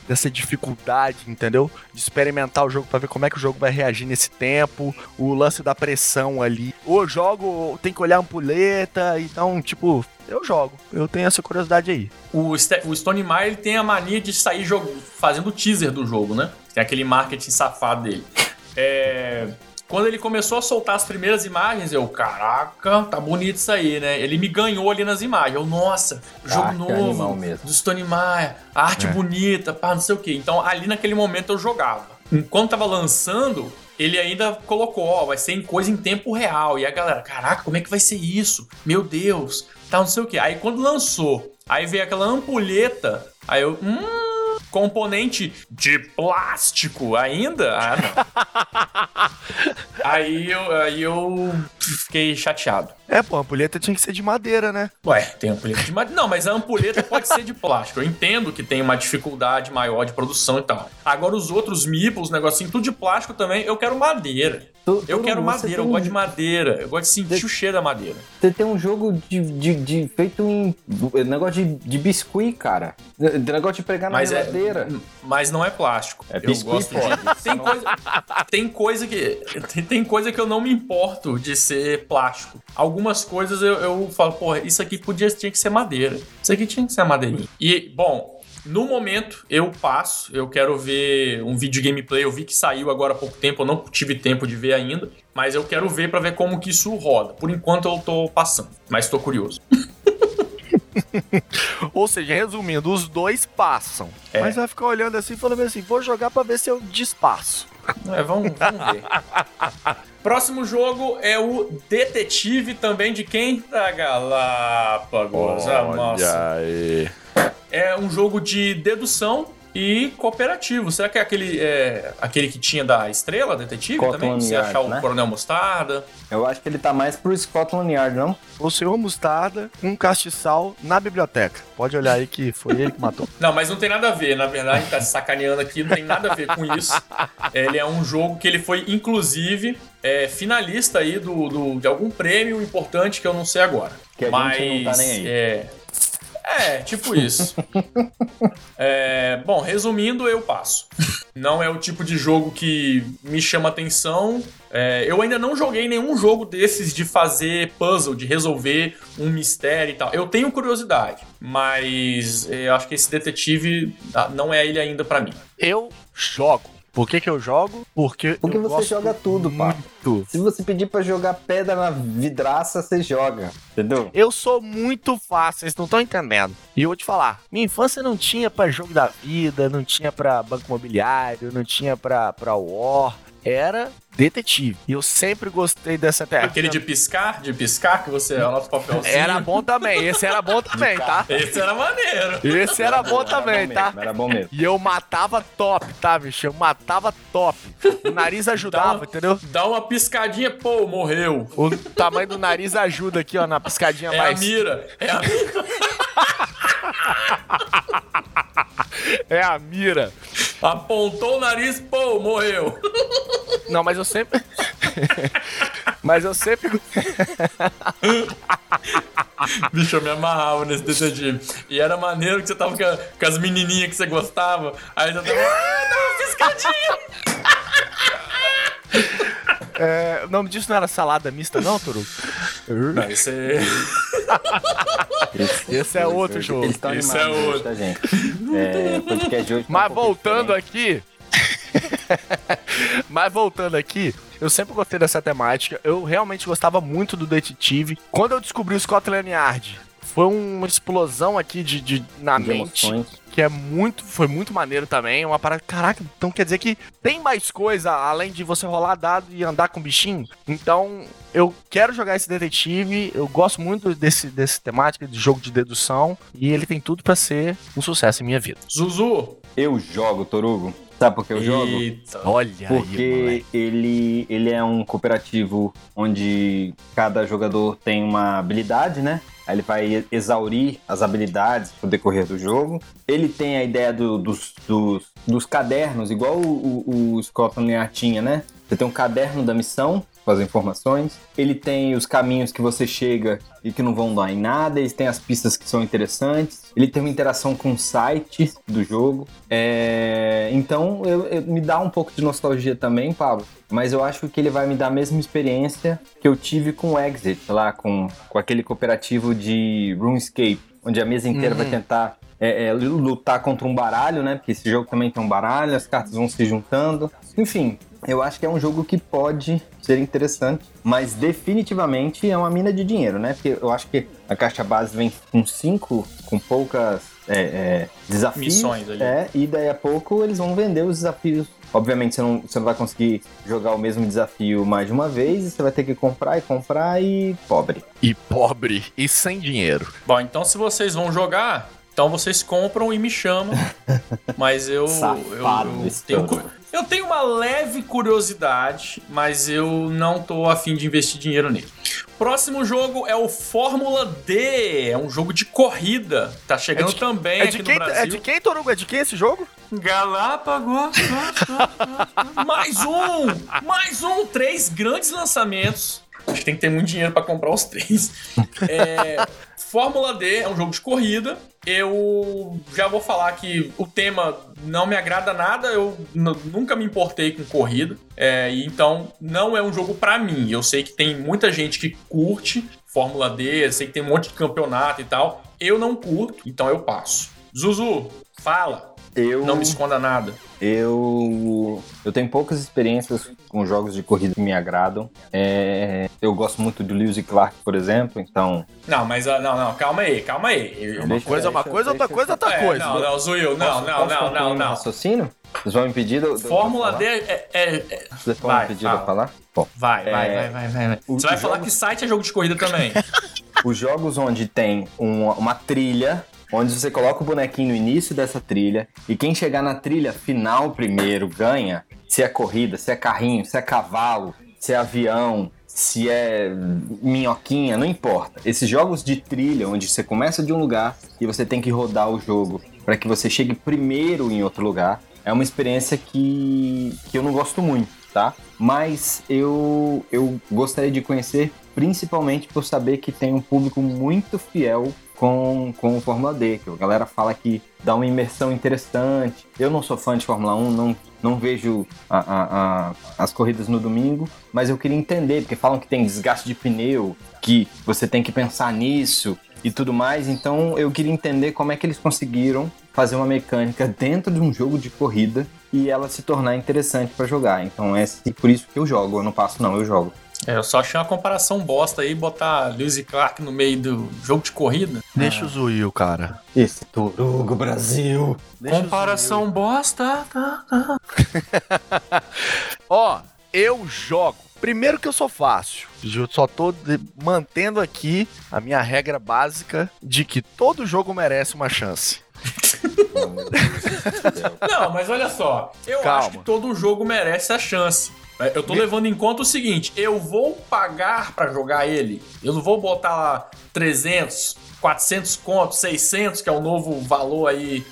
dessa dificuldade, entendeu? De experimentar o jogo pra ver como é que o jogo vai reagir nesse tempo, o lance da pressão ali. Ou eu jogo, ou tem que olhar a ampulheta, então, tipo, eu jogo. Eu tenho essa curiosidade aí. O, Ste- o Stone Meyer ele tem a mania de sair jogo, fazendo teaser do jogo, né? Tem aquele marketing safado dele. É, Quando ele começou a soltar as primeiras imagens, eu, caraca, tá bonito isso aí, né? Ele me ganhou ali nas imagens. Eu, nossa, jogo Ah, novo do Stone Meyer, arte É. bonita, pá, não sei o quê. Então, ali naquele momento eu jogava. Enquanto tava lançando, ele ainda colocou, ó, vai ser em coisa em tempo real. E a galera, caraca, como é que vai ser isso? Meu Deus, tá não sei o quê. Aí quando lançou, aí veio aquela ampulheta, aí eu, hum, componente de plástico ainda? Ah, não. aí, eu, aí eu fiquei chateado. É, pô, a ampulheta tinha que ser de madeira, né? Ué, tem ampulheta de madeira. Não, mas a ampulheta pode ser de plástico. Eu entendo que tem uma dificuldade maior de produção e tal. Agora, os outros meeples, os negocinho, tudo de plástico também, eu quero madeira. Tu- Eu quero madeira, eu tem gosto um- de madeira. Eu gosto de sentir o cheiro da madeira. Você tem um jogo de, de, de- feito em. negócio de, de biscuit, cara. De negócio de pregar Mas na é- geladeira. Mas não é plástico. É eu gosto de... Tem coisa, tem coisa que tem, tem coisa que eu não me importo de ser plástico. Algumas coisas eu, eu falo, porra, isso aqui podia tinha que ser madeira. Isso aqui tinha que ser madeirinha. E bom, no momento eu passo, eu quero ver um vídeo gameplay, eu vi que saiu agora há pouco tempo, eu não tive tempo de ver ainda, mas eu quero ver pra ver como que isso roda. Por enquanto eu tô passando, mas tô curioso. Ou seja, resumindo, os dois passam. É. Mas vai ficar olhando assim e falando assim, vou jogar pra ver se eu despasso. É, vamos, vamos ver. Próximo jogo é o Detetive também de quem? Da Galápagos. Ah, nossa. aí. É um jogo de dedução e cooperativo. Será que é aquele, é, aquele que tinha da Estrela Detetive Scotland também? Você Yard, achar o né? Coronel Mostarda? Eu acho que ele tá mais pro Scotland Yard, não? O senhor Mostarda com um castiçal na biblioteca. Pode olhar aí que foi ele que matou. Não, mas não tem nada a ver. Na verdade, tá se sacaneando aqui, não tem nada a ver com isso. Ele é um jogo que ele foi, inclusive, é, finalista aí do, do- de algum prêmio importante que eu não sei agora. Que a mas, gente não tá nem aí. É, é tipo isso. É, bom, resumindo, eu passo. Não é o tipo de jogo que me chama atenção. É, eu ainda não joguei nenhum jogo desses de fazer puzzle, de resolver um mistério e tal. Eu tenho curiosidade, mas é, eu acho que esse detetive ah, não é ele ainda pra mim. Eu jogo. Por que, que eu jogo? Porque, Porque eu você gosto joga tudo, pá. muito. Se você pedir pra jogar pedra na vidraça, você joga. Entendeu? Eu sou muito fácil, vocês não estão entendendo. E eu vou te falar, minha infância não tinha pra jogo da vida, não tinha pra banco imobiliário, não tinha pra, pra war, era detetive. E eu sempre gostei dessa técnica. Aquele de piscar, de piscar, que você anota o papelzinho. Era bom também, esse era bom também, tá? Esse era maneiro. Esse era bom Era também, bom tá? Era bom mesmo. E eu matava top, tá, bicho? Eu matava top. O nariz Dá ajudava, uma, entendeu? dá uma piscadinha, pô, morreu. O tamanho do nariz ajuda aqui, ó, na piscadinha É a mais. mira. É a É a mira. Apontou o nariz, pô, morreu. Não, mas eu sempre. mas eu sempre. Bicho, eu me amarrava nesse detetive. E era maneiro que você tava com, a- com as menininhas que você gostava. Aí você tava. Ah, não, fiscadinho! É, o nome disso não era salada mista, não, Toru? Não, isso é. Esse é outro jogo. Esse animados é hoje, outro. tá, gente? É, podcast de hoje tá Mas voltando aqui. Mas voltando aqui, eu sempre gostei dessa temática. Eu realmente gostava muito do detetive. Quando eu descobri o Scotland Yard, foi uma explosão aqui de, de- na De mente. emoções. Que é muito, foi muito maneiro também. Uma parada. Caraca, então quer dizer que tem mais coisa além de você rolar dado e andar com bichinho? Então, eu quero jogar esse detetive. Eu gosto muito desse, desse temática de jogo de dedução. E ele tem tudo pra ser um sucesso em minha vida. Zuzu. Eu jogo, Torugo. Sabe por que eu jogo? Eita. Olha aí, Porque moleque. ele, ele é um cooperativo onde cada jogador tem uma habilidade, né? Aí ele vai exaurir as habilidades no decorrer do jogo. Ele tem a ideia do- dos, dos, dos cadernos, igual o, o, o Scotland Yard tinha, né? Você tem um caderno da missão as informações. Ele tem os caminhos que você chega e que não vão dar em nada. Ele tem as pistas que são interessantes. Ele tem uma interação com o site do jogo. É, Então, eu- eu- me dá um pouco de nostalgia também, Pablo. Mas eu acho que ele vai me dar a mesma experiência que eu tive com o Exit, lá com, com aquele cooperativo de RuneScape, onde a mesa inteira vai tentar é, é, lutar contra um baralho, né? Porque esse jogo também tem um baralho, as cartas vão se juntando. Enfim, eu acho que é um jogo que pode ser interessante, mas definitivamente é uma mina de dinheiro, né? Porque eu acho que a caixa base vem com cinco, com poucas é, é, desafios. Missões ali. É, e daí a pouco eles vão vender os desafios. Obviamente você não, você não vai conseguir jogar o mesmo desafio mais de uma vez, e você vai ter que comprar e comprar e pobre. E pobre e sem dinheiro. Bom, então se vocês vão jogar, então vocês compram e me chamam. Mas eu. eu, Safado eu, esse tenho, eu tenho uma leve curiosidade, mas eu não tô afim de investir dinheiro nele. Próximo jogo é o Fórmula D. É um jogo de corrida. Tá chegando É de- também É aqui de, no quem, Brasil. é de quem, Torugo? É de quem esse jogo? Galápagos. mais um! Mais um! Três grandes lançamentos. Acho que tem que ter muito dinheiro pra comprar os três. É, Fórmula D é um jogo de corrida. Eu já vou falar que o tema não me agrada nada. Eu nunca me importei com corrida. É, então não é um jogo pra mim. Eu sei que tem muita gente que curte Fórmula D. Eu sei que tem um monte de campeonato e tal. Eu não curto, então eu passo. Zuzu, fala. Eu, Não me esconda nada. eu, eu tenho poucas experiências com jogos de corrida que me agradam. É, eu gosto muito do Lewis e Clark, por exemplo, então. Não, mas ah, não, não, calma aí, calma aí. Eu- Uma Deixa- coisa é uma coisa, outra coisa é outra É, coisa. Não, não, Zuil, não, Posso- não, posso não, não, não. raciocínio? Vocês vão me pedir? Fórmula D é. é- é- Vocês vão Vai, me pedir fala. pra falar? Bom, Vai, vai, É, vai, vai, vai, vai. o- Você vai os falar que site é jogo de corrida também. os jogos onde tem um- uma trilha, onde você coloca o bonequinho no início dessa trilha, e quem chegar na trilha final primeiro ganha, se é corrida, se é carrinho, se é cavalo, se é avião, se é minhoquinha, não importa. Esses jogos de trilha, onde você começa de um lugar e você tem que rodar o jogo para que você chegue primeiro em outro lugar, é uma experiência que, que eu não gosto muito, tá? Mas eu, eu gostaria de conhecer principalmente por saber que tem um público muito fiel com, com o Fórmula D, que a galera fala que dá uma imersão interessante. Eu não sou fã de Fórmula 1, não, não vejo a- a- a- as corridas no domingo, mas eu queria entender, porque falam que tem desgaste de pneu, que você tem que pensar nisso e tudo mais, então eu queria entender como é que eles conseguiram fazer uma mecânica dentro de um jogo de corrida e ela se tornar interessante pra jogar. Então é por isso que eu jogo, eu não passo não, eu jogo. É, eu só achei uma comparação bosta aí, botar Lewis e Clark no meio do jogo de corrida. Deixa o Zuil, cara. Esse Torugo Brasil. comparação bosta, tá, tá. Ó, eu jogo. Primeiro que eu sou fácil. Eu só tô de- mantendo aqui a minha regra básica de que todo jogo merece uma chance. Não, mas olha só. Eu Calma. acho que todo jogo merece a chance. É, Eu tô levando em conta o seguinte: eu vou pagar pra jogar ele. Eu não vou botar lá 300, 400 contos, 600, que é o novo valor aí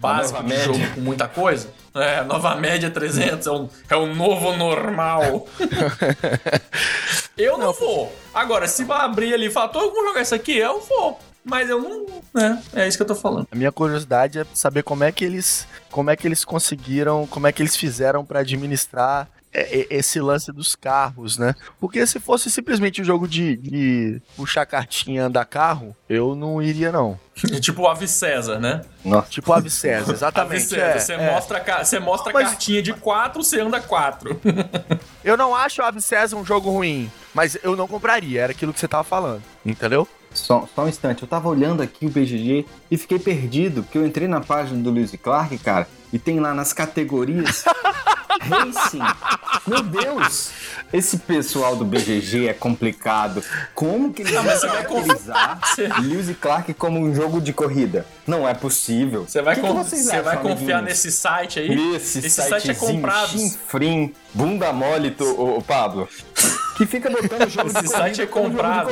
básico de jogo com muita coisa. É, nova média 300 é o, é o novo normal. eu não, não vou. Agora, se vai abrir ali e falar, tô, vamos jogar isso aqui, eu vou. Mas eu não. É, é isso que eu tô falando. A minha curiosidade é saber como é que eles. Como é que eles conseguiram. Como é que eles fizeram para administrar esse lance dos carros, né? Porque se fosse simplesmente um jogo de, de puxar cartinha andar carro, eu não iria, não. tipo o Ave César, né? Nossa. Tipo o Ave César, exatamente. Ave César, é, você, é. Mostra, você mostra mas... cartinha de 4, você anda 4. eu não acho o Ave César um jogo ruim, mas eu não compraria, era aquilo que você tava falando, entendeu? Só, só um instante, eu tava olhando aqui o BGG e fiquei perdido, porque eu entrei na página do Lewis Clark, cara, e tem lá nas categorias Racing. Meu Deus! Esse pessoal do BGG é complicado. Como que eles vão caracterizar Lewis e Clark como um jogo de corrida? Não é possível. Você vai, que que você vai confiar nesse site aí? Esse, Esse site é comprado. Chinfrim, bunda mole, o, Pablo. Que fica botando jogo Esse de corrida site é comprado.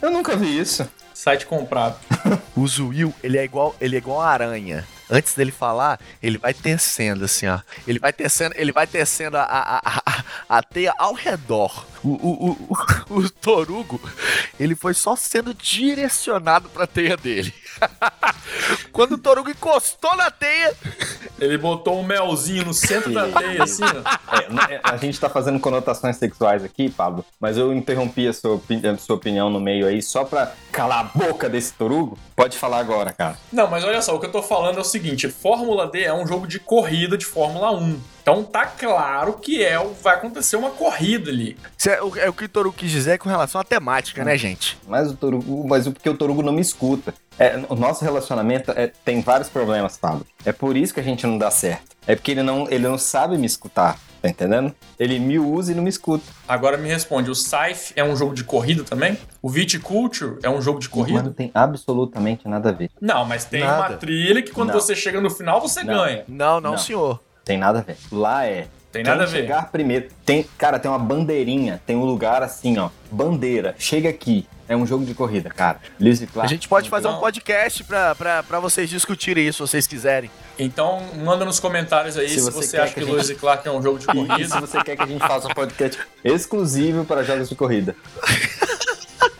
Eu nunca vi isso. Site comprado. o Zuil, ele é igual, ele é igual a aranha antes dele falar, ele vai tecendo assim, ó. Ele vai tecendo, ele vai tecendo a, a, a, a teia ao redor. O, o, o, o, Torugo, ele foi só sendo direcionado pra teia dele. Quando o Torugo encostou na teia. Ele botou um melzinho no centro da teia, assim, ó. É, é, a gente tá fazendo conotações sexuais aqui, Pablo, mas eu interrompi a sua, a sua opinião no meio aí só pra calar a boca desse Torugo. Pode falar agora, cara. Não, mas olha só, o que eu tô falando é o seguinte: Fórmula D é um jogo de corrida de Fórmula 1. Então tá claro que é, vai acontecer uma corrida ali. É, o, é o que o Torugo quis dizer com relação à temática, né, gente? Mas o Torugo, mas porque o Torugo não me escuta. É, o nosso relacionamento é, tem vários problemas, Pablo. É por isso que a gente não dá certo. É porque ele não, ele não sabe me escutar. Tá entendendo? Ele me usa e não me escuta. Agora me responde: o Scythe é um jogo de corrida também? O Viticulture é um jogo de corrida? Não tem absolutamente nada a ver. Não, mas tem nada. uma trilha que quando não. você chega no final você não. ganha. Não, não, não, senhor. Tem nada a ver. Lá é tem nada Quem a ver. chegar primeiro. Tem, cara, tem uma bandeirinha, tem um lugar assim, ó. Bandeira, chega aqui. É um jogo de corrida, cara. Lewis Clark. A gente pode fazer um podcast pra, pra, pra vocês discutirem isso, se vocês quiserem. Então, manda nos comentários aí se, se você, você acha que, que Lewis gente... Clark é um jogo de corrida. Se você quer que a gente faça um podcast exclusivo para jogos de corrida.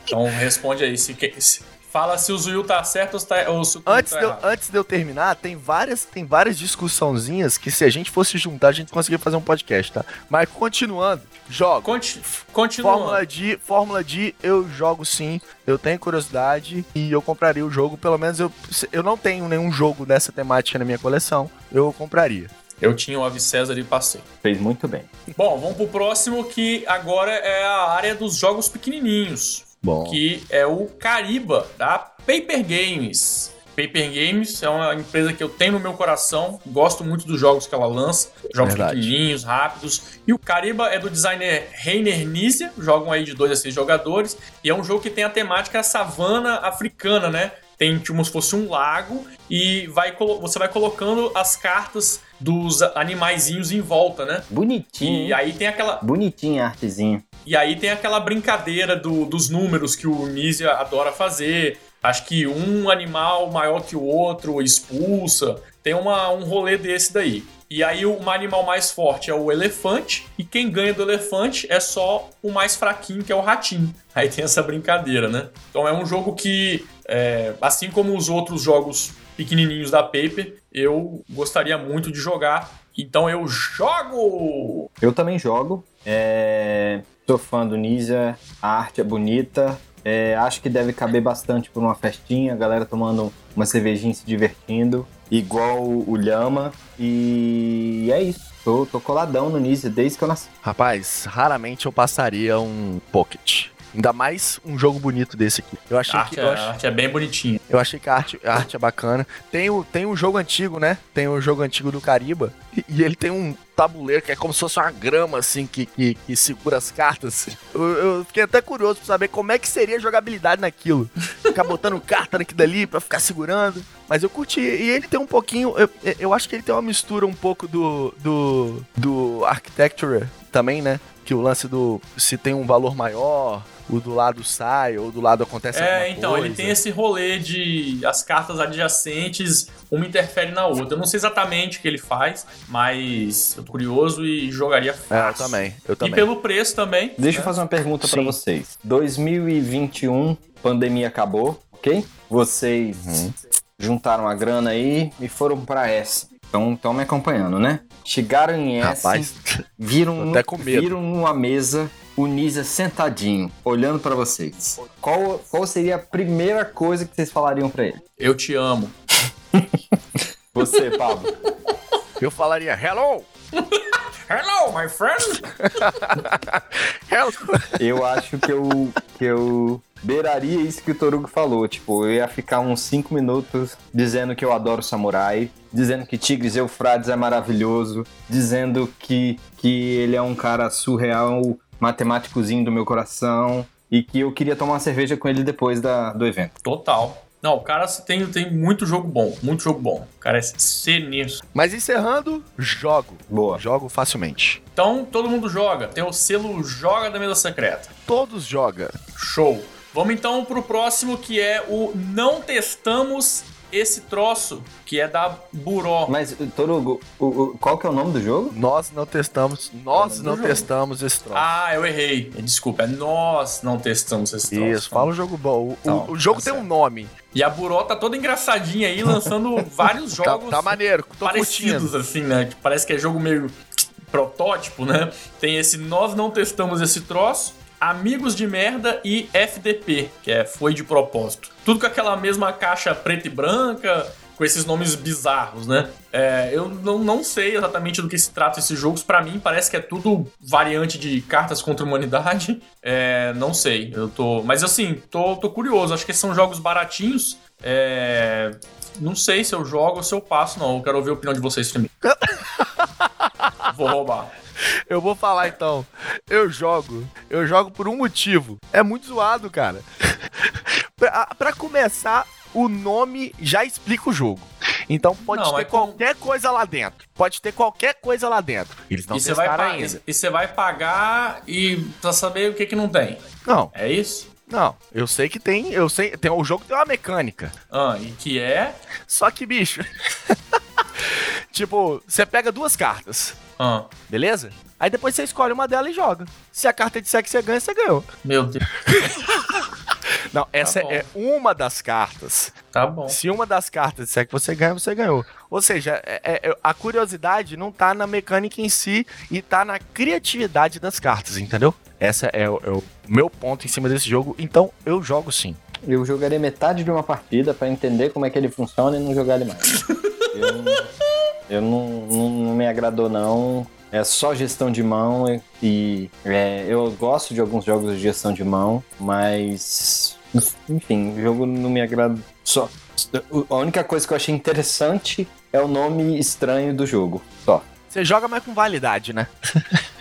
Então, responde aí. Se, se, Fala se o Zuil tá certo ou se, tá, ou se o antes tá de eu, Antes de eu terminar, tem várias, tem várias discussãozinhas que se a gente fosse juntar, a gente conseguiria fazer um podcast, tá? Mas continuando, jogo. Conti continuando. Fórmula D, Fórmula D eu jogo sim, eu tenho curiosidade e eu compraria o jogo, pelo menos eu, eu não tenho nenhum jogo dessa temática na minha coleção, eu compraria. Eu tinha o Ave César e passei. Fez muito bem. Bom, vamos pro próximo que agora é a área dos jogos pequenininhos. Bom. que é o Cariba, da Paper Games. Paper Games é uma empresa que eu tenho no meu coração, gosto muito dos jogos que ela lança, jogos Verdade. pequenininhos, rápidos. E o Cariba é do designer Reiner Nizia, jogam aí de 2 a 6 jogadores, e é um jogo que tem a temática savana africana, né? Tem como se fosse um lago e vai você vai colocando as cartas dos animaizinhos em volta, né? Bonitinho. E aí tem aquela. Bonitinha a artezinha. E aí tem aquela brincadeira do, dos números que o Nizia adora fazer. Acho que um animal maior que o outro expulsa. Tem uma, um rolê desse daí. E aí o animal mais forte é o elefante, e quem ganha do elefante é só o mais fraquinho, que é o ratinho. Aí tem essa brincadeira, né? Então é um jogo que, é, assim como os outros jogos pequenininhos da Paper, eu gostaria muito de jogar. Então eu jogo! Eu também jogo. É... Sou fã do Nisa, a arte é bonita. É, acho que deve caber bastante por uma festinha, a galera tomando uma cervejinha se divertindo, igual o Lhama. E é isso. Tô, tô coladão no Nisa desde que eu nasci. Rapaz, raramente eu passaria um Pocket. Ainda mais um jogo bonito desse aqui. Eu achei a arte, que. É, eu ach... a arte é bem bonitinha. Eu achei que a arte, a arte é bacana. Tem o, tem o jogo antigo, né? Tem o jogo antigo do Cariba. E, e ele tem um tabuleiro que é como se fosse uma grama, assim, que, que, que segura as cartas. Eu, eu, fiquei até curioso pra saber como é que seria a jogabilidade naquilo. Ficar botando carta naquilo dali pra ficar segurando. Mas eu curti. E ele tem um pouquinho. Eu, eu acho que ele tem uma mistura um pouco do. do. do Architecture também, né? Que o lance do. se tem um valor maior o do lado sai, ou do lado acontece É, alguma então, coisa. ele tem esse rolê de as cartas adjacentes, uma interfere na outra. Eu não sei exatamente o que ele faz, mas eu tô curioso e jogaria fácil. É, eu também, eu E também. pelo preço também. Deixa eu né? fazer uma pergunta pra Sim. vocês. 2021, pandemia acabou, ok? Vocês Uhum. juntaram a grana aí e foram pra essa. Então estão me acompanhando, né? Chegaram em essa, Rapaz, viram, no- até com medo. viram numa mesa o Nisa sentadinho, olhando pra vocês. Qual, qual seria a primeira coisa que vocês falariam pra ele? Eu te amo. Você, Pablo. eu falaria hello! Hello, my friend! Hello! Eu acho que eu, que eu beiraria isso que o Torugo falou. Tipo, eu ia ficar uns 5 minutos dizendo que eu adoro samurai, dizendo que Tigres Eufrades é maravilhoso, dizendo que, que ele é um cara surreal, matemáticozinho do meu coração, e que eu queria tomar uma cerveja com ele depois da, do evento. Total. Não, o cara tem, tem muito jogo bom, muito jogo bom. O cara é sinistro. Mas encerrando, jogo. Boa. Jogo facilmente. Então, todo mundo joga. Tem o selo Joga da Mesa Secreta. Todos joga. Show. Vamos então pro próximo que é o Não Testamos Esse Troço, que é da Buró. Mas, Torugo, o, o- qual que é o nome do jogo? Nós não testamos, nós não jogo. testamos esse troço. Ah, eu errei. Desculpa, é nós não testamos esse troço. Isso, fala um jogo bom. O, Então, o jogo tá tem um certo. nome. E a Buró tá toda engraçadinha aí, lançando vários Tá, jogos tá maneiro, tô parecidos, curtindo. assim, né? Que Parece que é jogo meio protótipo, né? Tem esse Nós Não Testamos Esse Troço, Amigos de Merda e FDP, que é Foi de Propósito. Tudo com aquela mesma caixa preta e branca, com esses nomes bizarros, né? É, eu não, não sei exatamente do que se trata esses jogos. Pra mim, parece que é tudo variante de cartas contra a humanidade. É, não sei. Eu tô. Mas assim, tô, tô curioso. Acho que são jogos baratinhos. É, não sei se eu jogo ou se eu passo, não. Eu quero ouvir a opinião de vocês primeiro. Vou roubar. Eu vou falar então. Eu jogo. Eu jogo por um motivo. É muito zoado, cara. Pra, pra começar, o nome já explica o jogo. Então pode Não, ter com- qualquer coisa lá dentro. Pode ter qualquer coisa lá dentro. Eles não e testaram ainda. e você vai pagar e pra saber o que que não tem. Não, É isso? não. Eu sei que tem. Eu sei. Tem, o jogo tem uma mecânica. Ah, e que é. Só que, bicho. tipo, você pega duas cartas. Ah, Beleza? Aí depois você escolhe uma delas e joga. Se a carta disser que você ganha, você ganhou. meu Deus. Não, essa bom. é uma das cartas. Tá bom. Se uma das cartas disser que você ganha, você ganhou. Ou seja, é- é- a curiosidade não tá na mecânica em si e tá na criatividade das cartas, entendeu? Essa é o, é o meu ponto em cima desse jogo. Então eu jogo sim. Eu jogaria metade de uma partida pra entender como é que ele funciona e não jogar ele mais. eu não, eu não, não, não me agradou, não. É só gestão de mão e- é, eu gosto de alguns jogos de gestão de mão, mas enfim, o jogo não me agrada. Só a única coisa que eu achei interessante é o nome estranho do jogo. Só. Você joga mais com validade, né?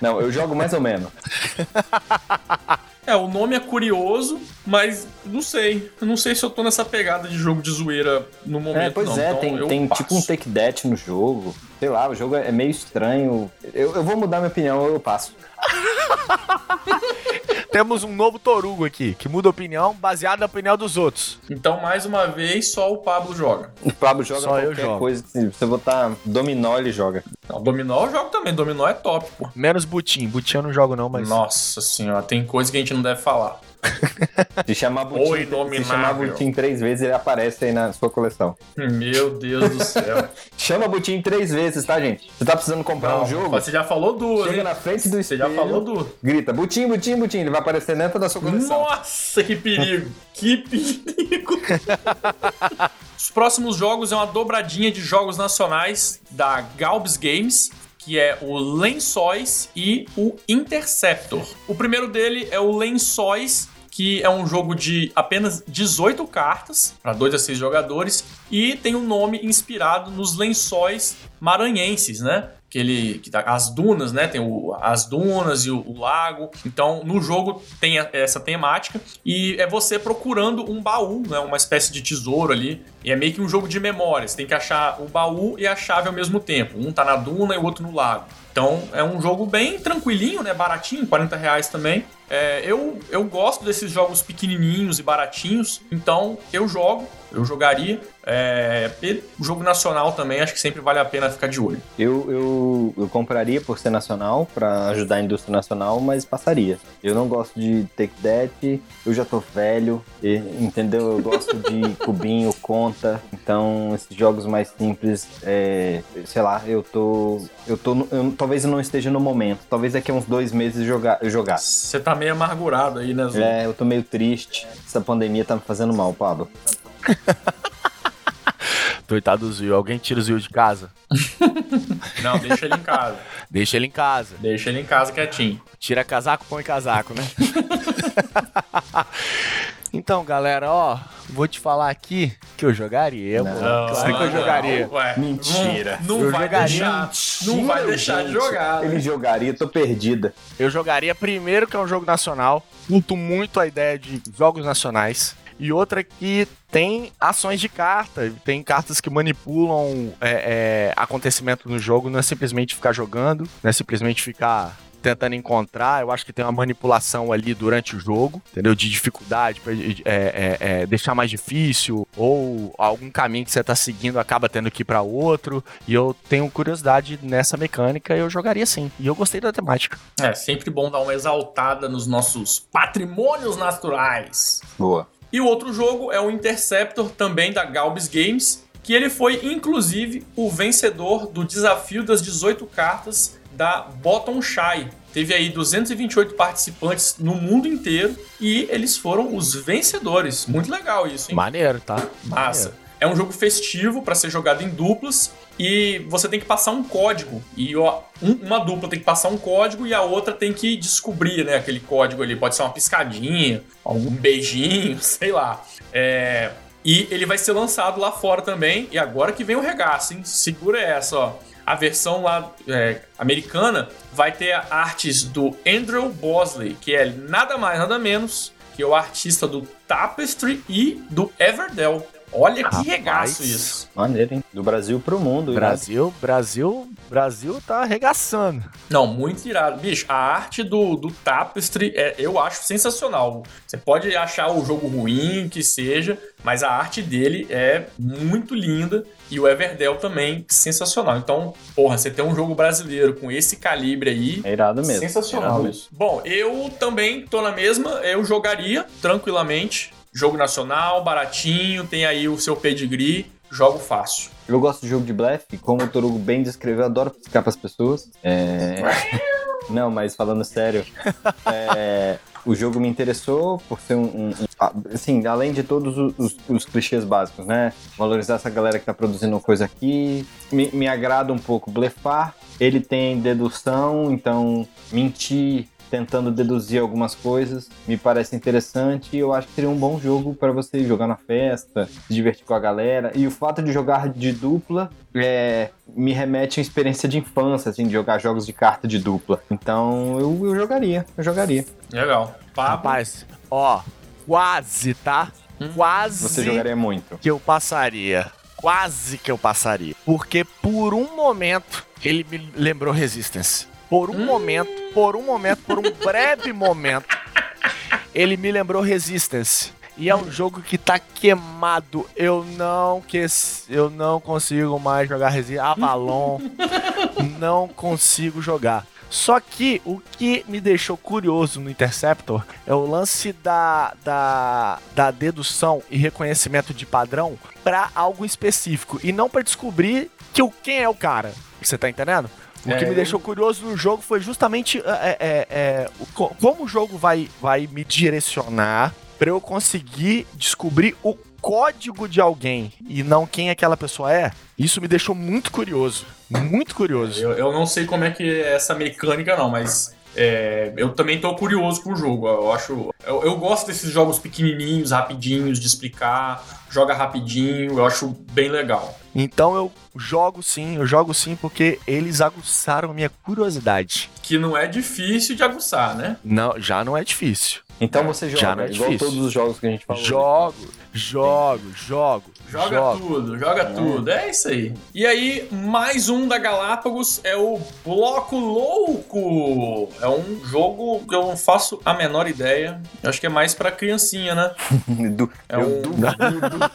Não, eu jogo mais ou menos. É, o nome é curioso, mas não sei. Eu não sei se eu tô nessa pegada de jogo de zoeira no momento. É, pois não. é, Então, tem, tem tipo um take that no jogo. Sei lá, o jogo é meio estranho. Eu, eu vou mudar minha opinião, eu passo. Temos um novo Torugo aqui, que muda opinião baseado na opinião dos outros. Então, mais uma vez, só o Pablo joga. O Pablo joga Só eu qualquer jogo. coisa. Se você botar dominó, ele joga. Não, dominó eu jogo também. Dominó é top, pô. Menos Butim. Butim eu não jogo não, mas... Nossa senhora, tem coisa que a gente não deve falar. Se chamar O Butim, se chamar Butim três vezes, ele aparece aí na sua coleção. Meu Deus do céu. Chama Butim três vezes, tá, gente? Você tá precisando comprar Não, um jogo? Você já falou duas, Chega hein? na frente do Você espelho. já falou duas. Grita, Butim, Butim, Butim. Ele vai aparecer dentro da sua coleção. Nossa, que perigo! que perigo! Os próximos jogos é uma dobradinha de jogos nacionais da Galbs Games, que é o Lençóis e o Interceptor. O primeiro dele é o Lençóis, que é um jogo de apenas 18 cartas, para 2 a 6 jogadores, e tem um nome inspirado nos lençóis maranhenses, né? Que ele, que tá, as dunas, né? Tem o- as dunas e o, o lago. Então, no jogo tem a- essa temática e é você procurando um baú, né? Uma espécie de tesouro ali. E é meio que um jogo de memórias. Tem que achar o baú e a chave ao mesmo tempo. Um tá na duna e o outro no lago. Então, é um jogo bem tranquilinho, né? Baratinho, 40 reais também. É, eu, eu gosto desses jogos pequenininhos e baratinhos, então eu jogo, eu jogaria. É, o jogo nacional também, acho que sempre vale a pena ficar de olho. Eu, eu, eu compraria por ser nacional, para ajudar a indústria nacional, mas passaria. Eu não gosto de Take That, eu já tô velho, e, entendeu? Eu gosto de cubinho, conta, então esses jogos mais simples, é, sei lá, eu tô. Eu tô. Eu, talvez eu não esteja no momento, talvez daqui a uns dois meses jogar, eu jogar. Você tá meio amargurado aí, né, Zu? É, eu tô meio triste. Essa pandemia tá me fazendo mal, Pablo. Coitado do Zio. Alguém tira o Zio de casa? Não, deixa ele em casa. Deixa ele em casa. Deixa ele em casa quietinho. Tira casaco, põe casaco, né? então, galera, ó, vou te falar aqui que eu jogaria, Não. mano. Claro que eu jogaria. Não, ué, Mentira. Não, não Eu vai jogaria. deixar. Não vai deixar de jogar. Ele né? jogaria, tô perdida. Eu jogaria primeiro que é um jogo nacional. Curto muito a ideia de jogos nacionais. E outra que tem ações de carta, tem cartas que manipulam é, é, acontecimento no jogo, não é simplesmente ficar jogando, não é simplesmente ficar tentando encontrar. Eu acho que tem uma manipulação ali durante o jogo, entendeu? De dificuldade, pra, é, é, é, deixar mais difícil, ou algum caminho que você tá seguindo acaba tendo que ir pra outro. E eu tenho curiosidade nessa mecânica, eu jogaria sim. E eu gostei da temática. É sempre bom dar uma exaltada nos nossos patrimônios naturais. Boa. E o outro jogo é o Interceptor, também da Galbis Games, que ele foi inclusive o vencedor do desafio das 18 cartas da Bottom Shy. Teve aí 228 participantes no mundo inteiro e eles foram os vencedores. Muito legal isso, hein? Maneiro, tá? Massa. É um jogo festivo para ser jogado em duplas e você tem que passar um código. E ó, um- uma dupla tem que passar um código e a outra tem que descobrir, né, aquele código ali. Pode ser uma piscadinha, algum beijinho, sei lá. É, E ele vai ser lançado lá fora também. E agora que vem o regaço, hein? Segura essa, ó. A versão lá é, americana vai ter artes do Andrew Bosley, que é nada mais, nada menos que o artista do Tapestry e do Everdell. Olha que Rapaz. regaço isso. Maneiro, hein? Do Brasil pro mundo. irado. Brasil, Brasil, Brasil tá arregaçando. Não, muito irado. Bicho, a arte do, do Tapestry é, eu acho sensacional. Você pode achar o jogo ruim, que seja, mas a arte dele é muito linda. E o Everdell também, sensacional. Então, porra, você tem um jogo brasileiro com esse calibre aí. É irado mesmo. Sensacional Irado isso. Bom, eu também tô na mesma. Eu jogaria tranquilamente. Jogo nacional, baratinho, tem aí o seu pedigree. Jogo fácil. Eu gosto de jogo de blefe, como o Torugo bem descreveu, eu adoro piscar pras pessoas. É... Não, mas falando sério, é, o jogo me interessou por ser um, um- um- ah, Assim, além de todos os, os- os clichês básicos, né? Valorizar essa galera que tá produzindo coisa aqui. Me, me agrada um pouco blefar. Ele tem dedução, então mentir tentando deduzir algumas coisas me parece interessante e eu acho que seria um bom jogo para você jogar na festa, se divertir com a galera. E o fato de jogar de dupla é, me remete à experiência de infância, assim, de jogar jogos de carta de dupla. Então eu, eu jogaria, eu jogaria. Legal. Pablo, Rapaz, ó, quase, tá? Quase Você jogaria muito. que eu passaria. Quase que eu passaria. Porque por um momento ele me lembrou Resistance. Por um momento, por um momento, por um breve momento, ele me lembrou Resistance. E é um jogo que tá queimado. Eu não que eu não consigo mais jogar Resistance. Avalon. não consigo jogar. Só que o que me deixou curioso no Interceptor é o lance da, da, da dedução e reconhecimento de padrão para algo específico e não para descobrir que o, quem é o cara. Você tá entendendo? O que É, me deixou curioso no jogo foi justamente é, é, o co- como o jogo vai, vai me direcionar para eu conseguir descobrir o código de alguém e não quem aquela pessoa é. Isso me deixou muito curioso. Muito curioso. Eu, eu não sei como é que é essa mecânica, não, mas é, eu também tô curioso com o jogo. Eu acho. Eu, eu gosto desses jogos pequenininhos, rapidinhos de explicar, joga rapidinho, eu acho bem legal. Então eu jogo sim, eu jogo sim porque eles aguçaram minha curiosidade. Que não é difícil de aguçar, né? Não, já não é difícil. Então você joga, Já não é igual difícil. todos os jogos que a gente falou. Jogo, jogo, jogo. Joga jogo. tudo, joga tudo. É isso aí. E aí, mais um da Galápagos é o Bloco Louco. É um jogo que eu não faço a menor ideia. Eu acho que é mais pra criancinha, né? Du- É eu um- duvido,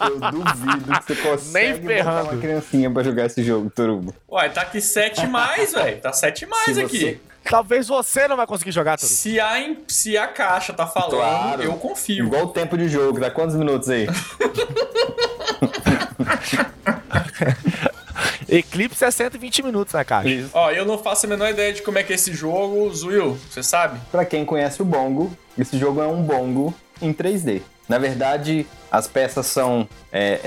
eu duvido que você consegue Nem botar ferrando. uma criancinha pra jogar esse jogo, Torugo. Uai, tá aqui 7 mais, velho. Tá 7 mais Se aqui. você- Talvez você não vai conseguir jogar, Toru. Se a, se a caixa tá falando, Claro. eu confio. Igual o tempo de jogo, dá quantos minutos aí? Eclipse é 120 minutos na caixa. Isso. Ó, eu não faço a menor ideia de como é que é esse jogo. Zuil, você sabe? Pra quem conhece o bongo, esse jogo é um bongo em 3D. Na verdade, as peças são é,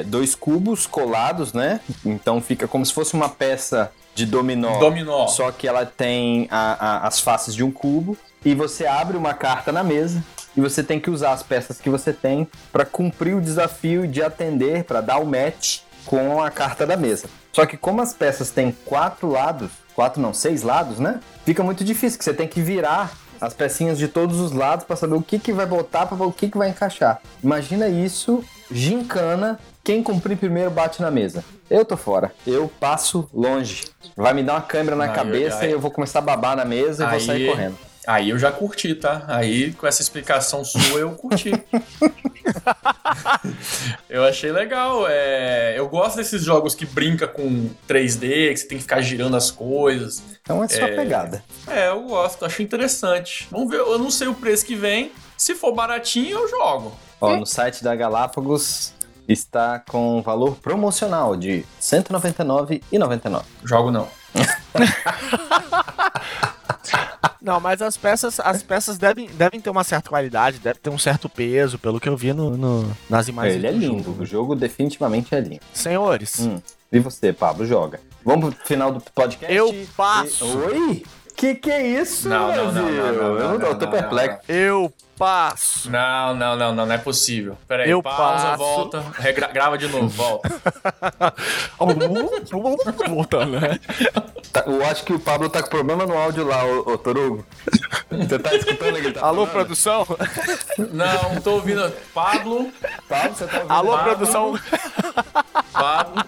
é, dois cubos colados, né? Então fica como se fosse uma peça de dominó. Dominó. Só que ela tem a- a- as faces de um cubo. E você abre uma carta na mesa. E você tem que usar as peças que você tem para cumprir o desafio de atender, para dar o match com a carta da mesa. Só que como as peças têm quatro lados, quatro não, seis lados, né? Fica muito difícil, que você tem que virar as pecinhas de todos os lados para saber o que, que vai botar, para o que, que vai encaixar. Imagina isso, gincana, quem cumprir primeiro bate na mesa. Eu tô fora. Eu passo longe. Vai me dar uma câmera na Aí, cabeça e eu vou começar a babar na mesa e vou sair correndo. Aí eu já curti, tá? Aí com essa explicação sua eu curti. eu achei legal. É... Eu gosto desses jogos que brinca com 3D, que você tem que ficar girando as coisas. Então é só pegada. É, eu gosto, acho interessante. Vamos ver, eu não sei o preço que vem. Se for baratinho, eu jogo. Ó, no site da Galápagos está com valor promocional de R$ 199,99. Jogo não. Não, mas as peças, as peças devem, devem ter uma certa qualidade, deve ter um certo peso, pelo que eu vi no, no- nas imagens. Ele é do lindo, jogo. o jogo definitivamente é lindo. Senhores, Hum. E você, Pablo, joga. Vamos pro final do podcast? eu passo. E- Oi? Que que é isso, Não, não, não, Brasil? não, não, não, eu, não, tô não, perplexo. Eu passo. Não, não, não, não, não é possível. Pera aí, Eu pausa, passo. volta, regra- grava de novo, volta. Voltando, né? Tá, eu acho que o Pablo tá com problema no áudio lá, ô, ô Torugo. Você tá escutando o que ele tá Alô, falando? produção? Não, não tô ouvindo. Pablo, Pablo, você tá ouvindo? Alô, Pablo. produção? Pablo.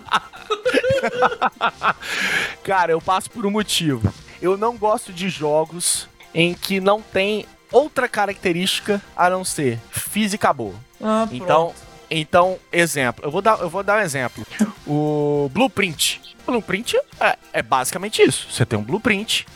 Cara, eu passo por um motivo. Eu não gosto de jogos em que não tem outra característica a não ser física boa. Ah, Então, então, exemplo, eu vou dar, eu vou dar um exemplo. O Blueprint. O Blueprint é, é basicamente isso. Você tem um blueprint,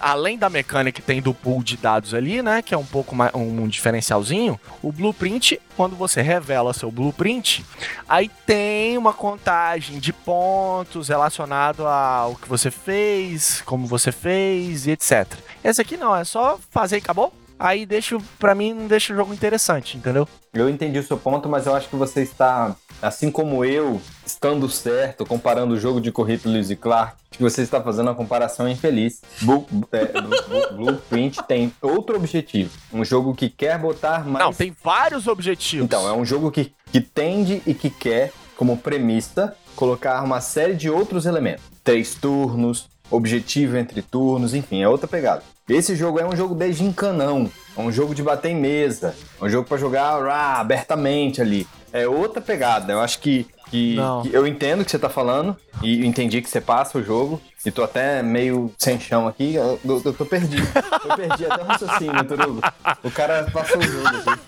além da mecânica que tem do pool de dados ali, né, que é um pouco mais um diferencialzinho. O Blueprint, quando você revela seu Blueprint, aí tem uma contagem de pontos relacionado ao que você fez, como você fez e etc. Esse aqui não, é só fazer e acabou. Aí deixa, pra mim, não deixa o jogo interessante, entendeu? Eu entendi o seu ponto, mas eu acho que você está, assim como eu, estando certo, comparando o jogo de corrida Lewis e Clark, que você está fazendo uma comparação infeliz. Blue- é, Blue- Blue- Blueprint tem outro objetivo. Um jogo que quer botar mais. Não, tem vários objetivos. Então, é um jogo que, que tende e que quer, como premissa, colocar uma série de outros elementos. Três turnos, objetivo entre turnos, enfim, é outra pegada. Esse jogo é um jogo de gincanão, é um jogo de bater em mesa, é um jogo para jogar rá, abertamente ali. É outra pegada, eu acho que, que, que eu entendo o que você tá falando e eu entendi que você passa o jogo e tô até meio sem chão aqui, eu, eu- eu tô perdido. Eu perdi até o raciocínio, Turugo. O cara passou o jogo aqui.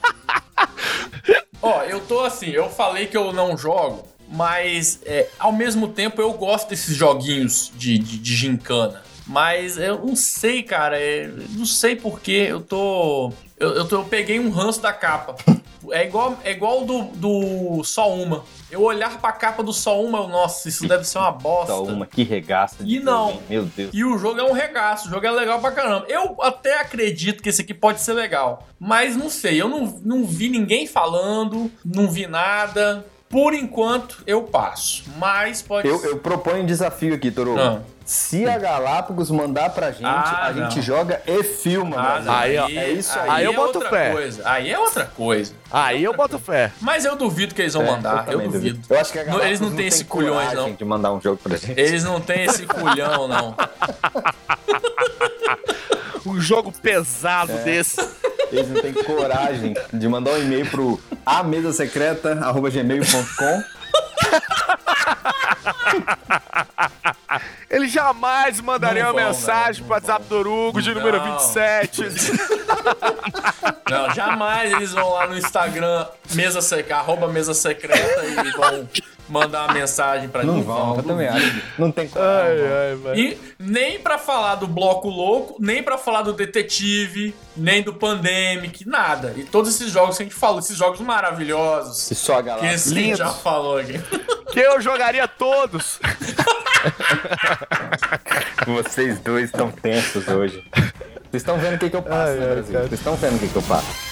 Ó, eu tô assim, eu falei que eu não jogo, mas é, ao mesmo tempo eu gosto desses joguinhos de, de, de gincana. Mas eu não sei, cara, é, não sei porquê, eu tô, eu, eu tô. Eu peguei um ranço da capa. É igual, é igual do, do Só Uma. Eu olhar pra capa do Só Uma, eu, nossa, isso deve ser uma bosta. Só uma, que regaça. de E não. Meu Deus. E o jogo é um regaço, o jogo é legal pra caramba. Eu até acredito que esse aqui pode ser legal, mas não sei, eu não, não vi ninguém falando, não vi nada. Por enquanto, eu passo. Mas pode Eu, eu proponho um desafio aqui, Toru. Ah. Se a Galápagos mandar pra gente, Ah, a gente não. joga e filma. Ah, não, Aí, ó, é isso aí. Aí eu é boto fé. coisa. Aí é outra coisa. Aí eu boto fé. Mas eu duvido que eles vão É, mandar. Eu, também duvido. Eu acho que a Não, Galápagos eles não têm esse culhões, coragem não. de mandar um jogo pra gente. Eles não têm esse culhão, não. Um jogo pesado desse. Eles não têm coragem de mandar um e-mail pro amesasecreta.gmail.com Ele jamais mandaria Não uma mensagem né? pro WhatsApp do Urugo de número Não. 27. Não, jamais eles vão lá no Instagram, mesa secreta, arroba mesa secreta e vão mandar uma mensagem pra Não mim. vão, eu também acho. Não tem ai, coragem. ai, velho. E nem pra falar do Bloco Louco, nem pra falar do Detetive, nem do Pandemic, nada. E todos esses jogos que a gente falou, esses jogos maravilhosos. Que só a Que galáxia. esse Lindos. já falou aqui. Que eu jogaria todos. Vocês dois estão tensos hoje. Vocês estão vendo o que, que eu passo, Ai, né, ai, Brasil? Vocês estão vendo o que, que eu passo.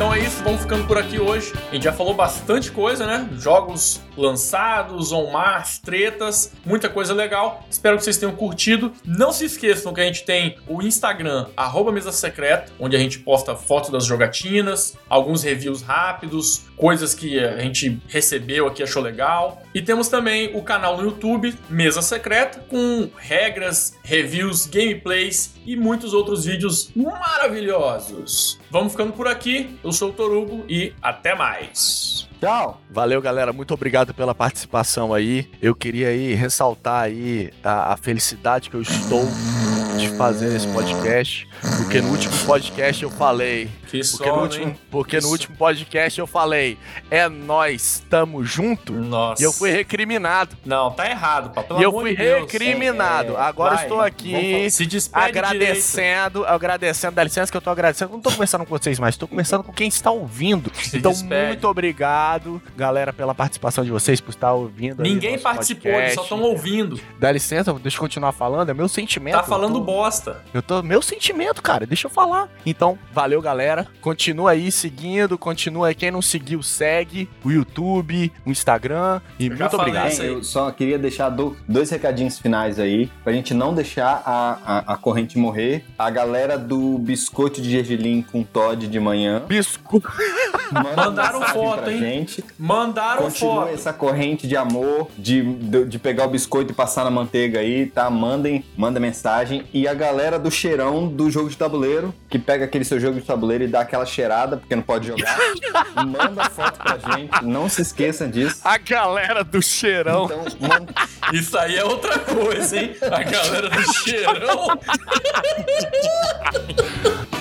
Então é isso, vamos ficando por aqui hoje. A gente já falou bastante coisa, né? Jogos lançados, on Mars, tretas, muita coisa legal. Espero que vocês tenham curtido. Não se esqueçam que a gente tem o Instagram, arroba Mesa Secreta, onde a gente posta fotos das jogatinas, alguns reviews rápidos, coisas que a gente recebeu aqui, achou legal. E temos também o canal no YouTube, Mesa Secreta, com regras, reviews, gameplays e muitos outros vídeos maravilhosos. Vamos ficando por aqui. Eu sou o Torugo e até mais. Tchau! Valeu, galera. Muito obrigado pela participação aí. Eu queria aí ressaltar aí a, a felicidade que eu estou de fazer esse podcast, porque no último podcast eu falei, Que porque no último, hein? porque no Isso. último podcast eu falei, é nós, tamo junto. Nossa. E eu fui recriminado. Não, tá errado, pá. Pelo e eu fui de Deus. recriminado. É, é, Agora vai, estou aqui Se despede direito. agradecendo, agradecendo, dá licença que eu tô agradecendo. Não tô conversando com vocês mais, tô conversando com quem está ouvindo. Se então, despede. muito obrigado, galera, pela participação de vocês, por estar ouvindo. Ninguém participou, eles só podcast. estão ouvindo. Dá licença, deixa eu continuar falando, é meu sentimento. Tá falando bosta. Eu tô. Meu sentimento, cara, deixa eu falar. Então, valeu, galera. Continua aí seguindo, continua aí. Quem não seguiu, segue o YouTube, o Instagram. E Eu muito obrigado. eu só queria deixar do- dois recadinhos finais aí, pra gente não deixar a, a, a corrente morrer. A galera do biscoito de gergelim com Todd de manhã. Bisco. manda Mandaram foto, pra hein? Gente. Mandaram Continua foto. essa corrente de amor, de, de, de pegar o biscoito e passar na manteiga aí, tá? Mandem, manda mensagem. E a galera do cheirão do jogo de tabuleiro, que pega aquele seu jogo de tabuleiro e dá aquela cheirada, porque não pode jogar, manda foto pra gente. Não se esqueçam disso. A galera do cheirão. Então, manda, Isso aí é outra coisa, hein? A galera do cheirão.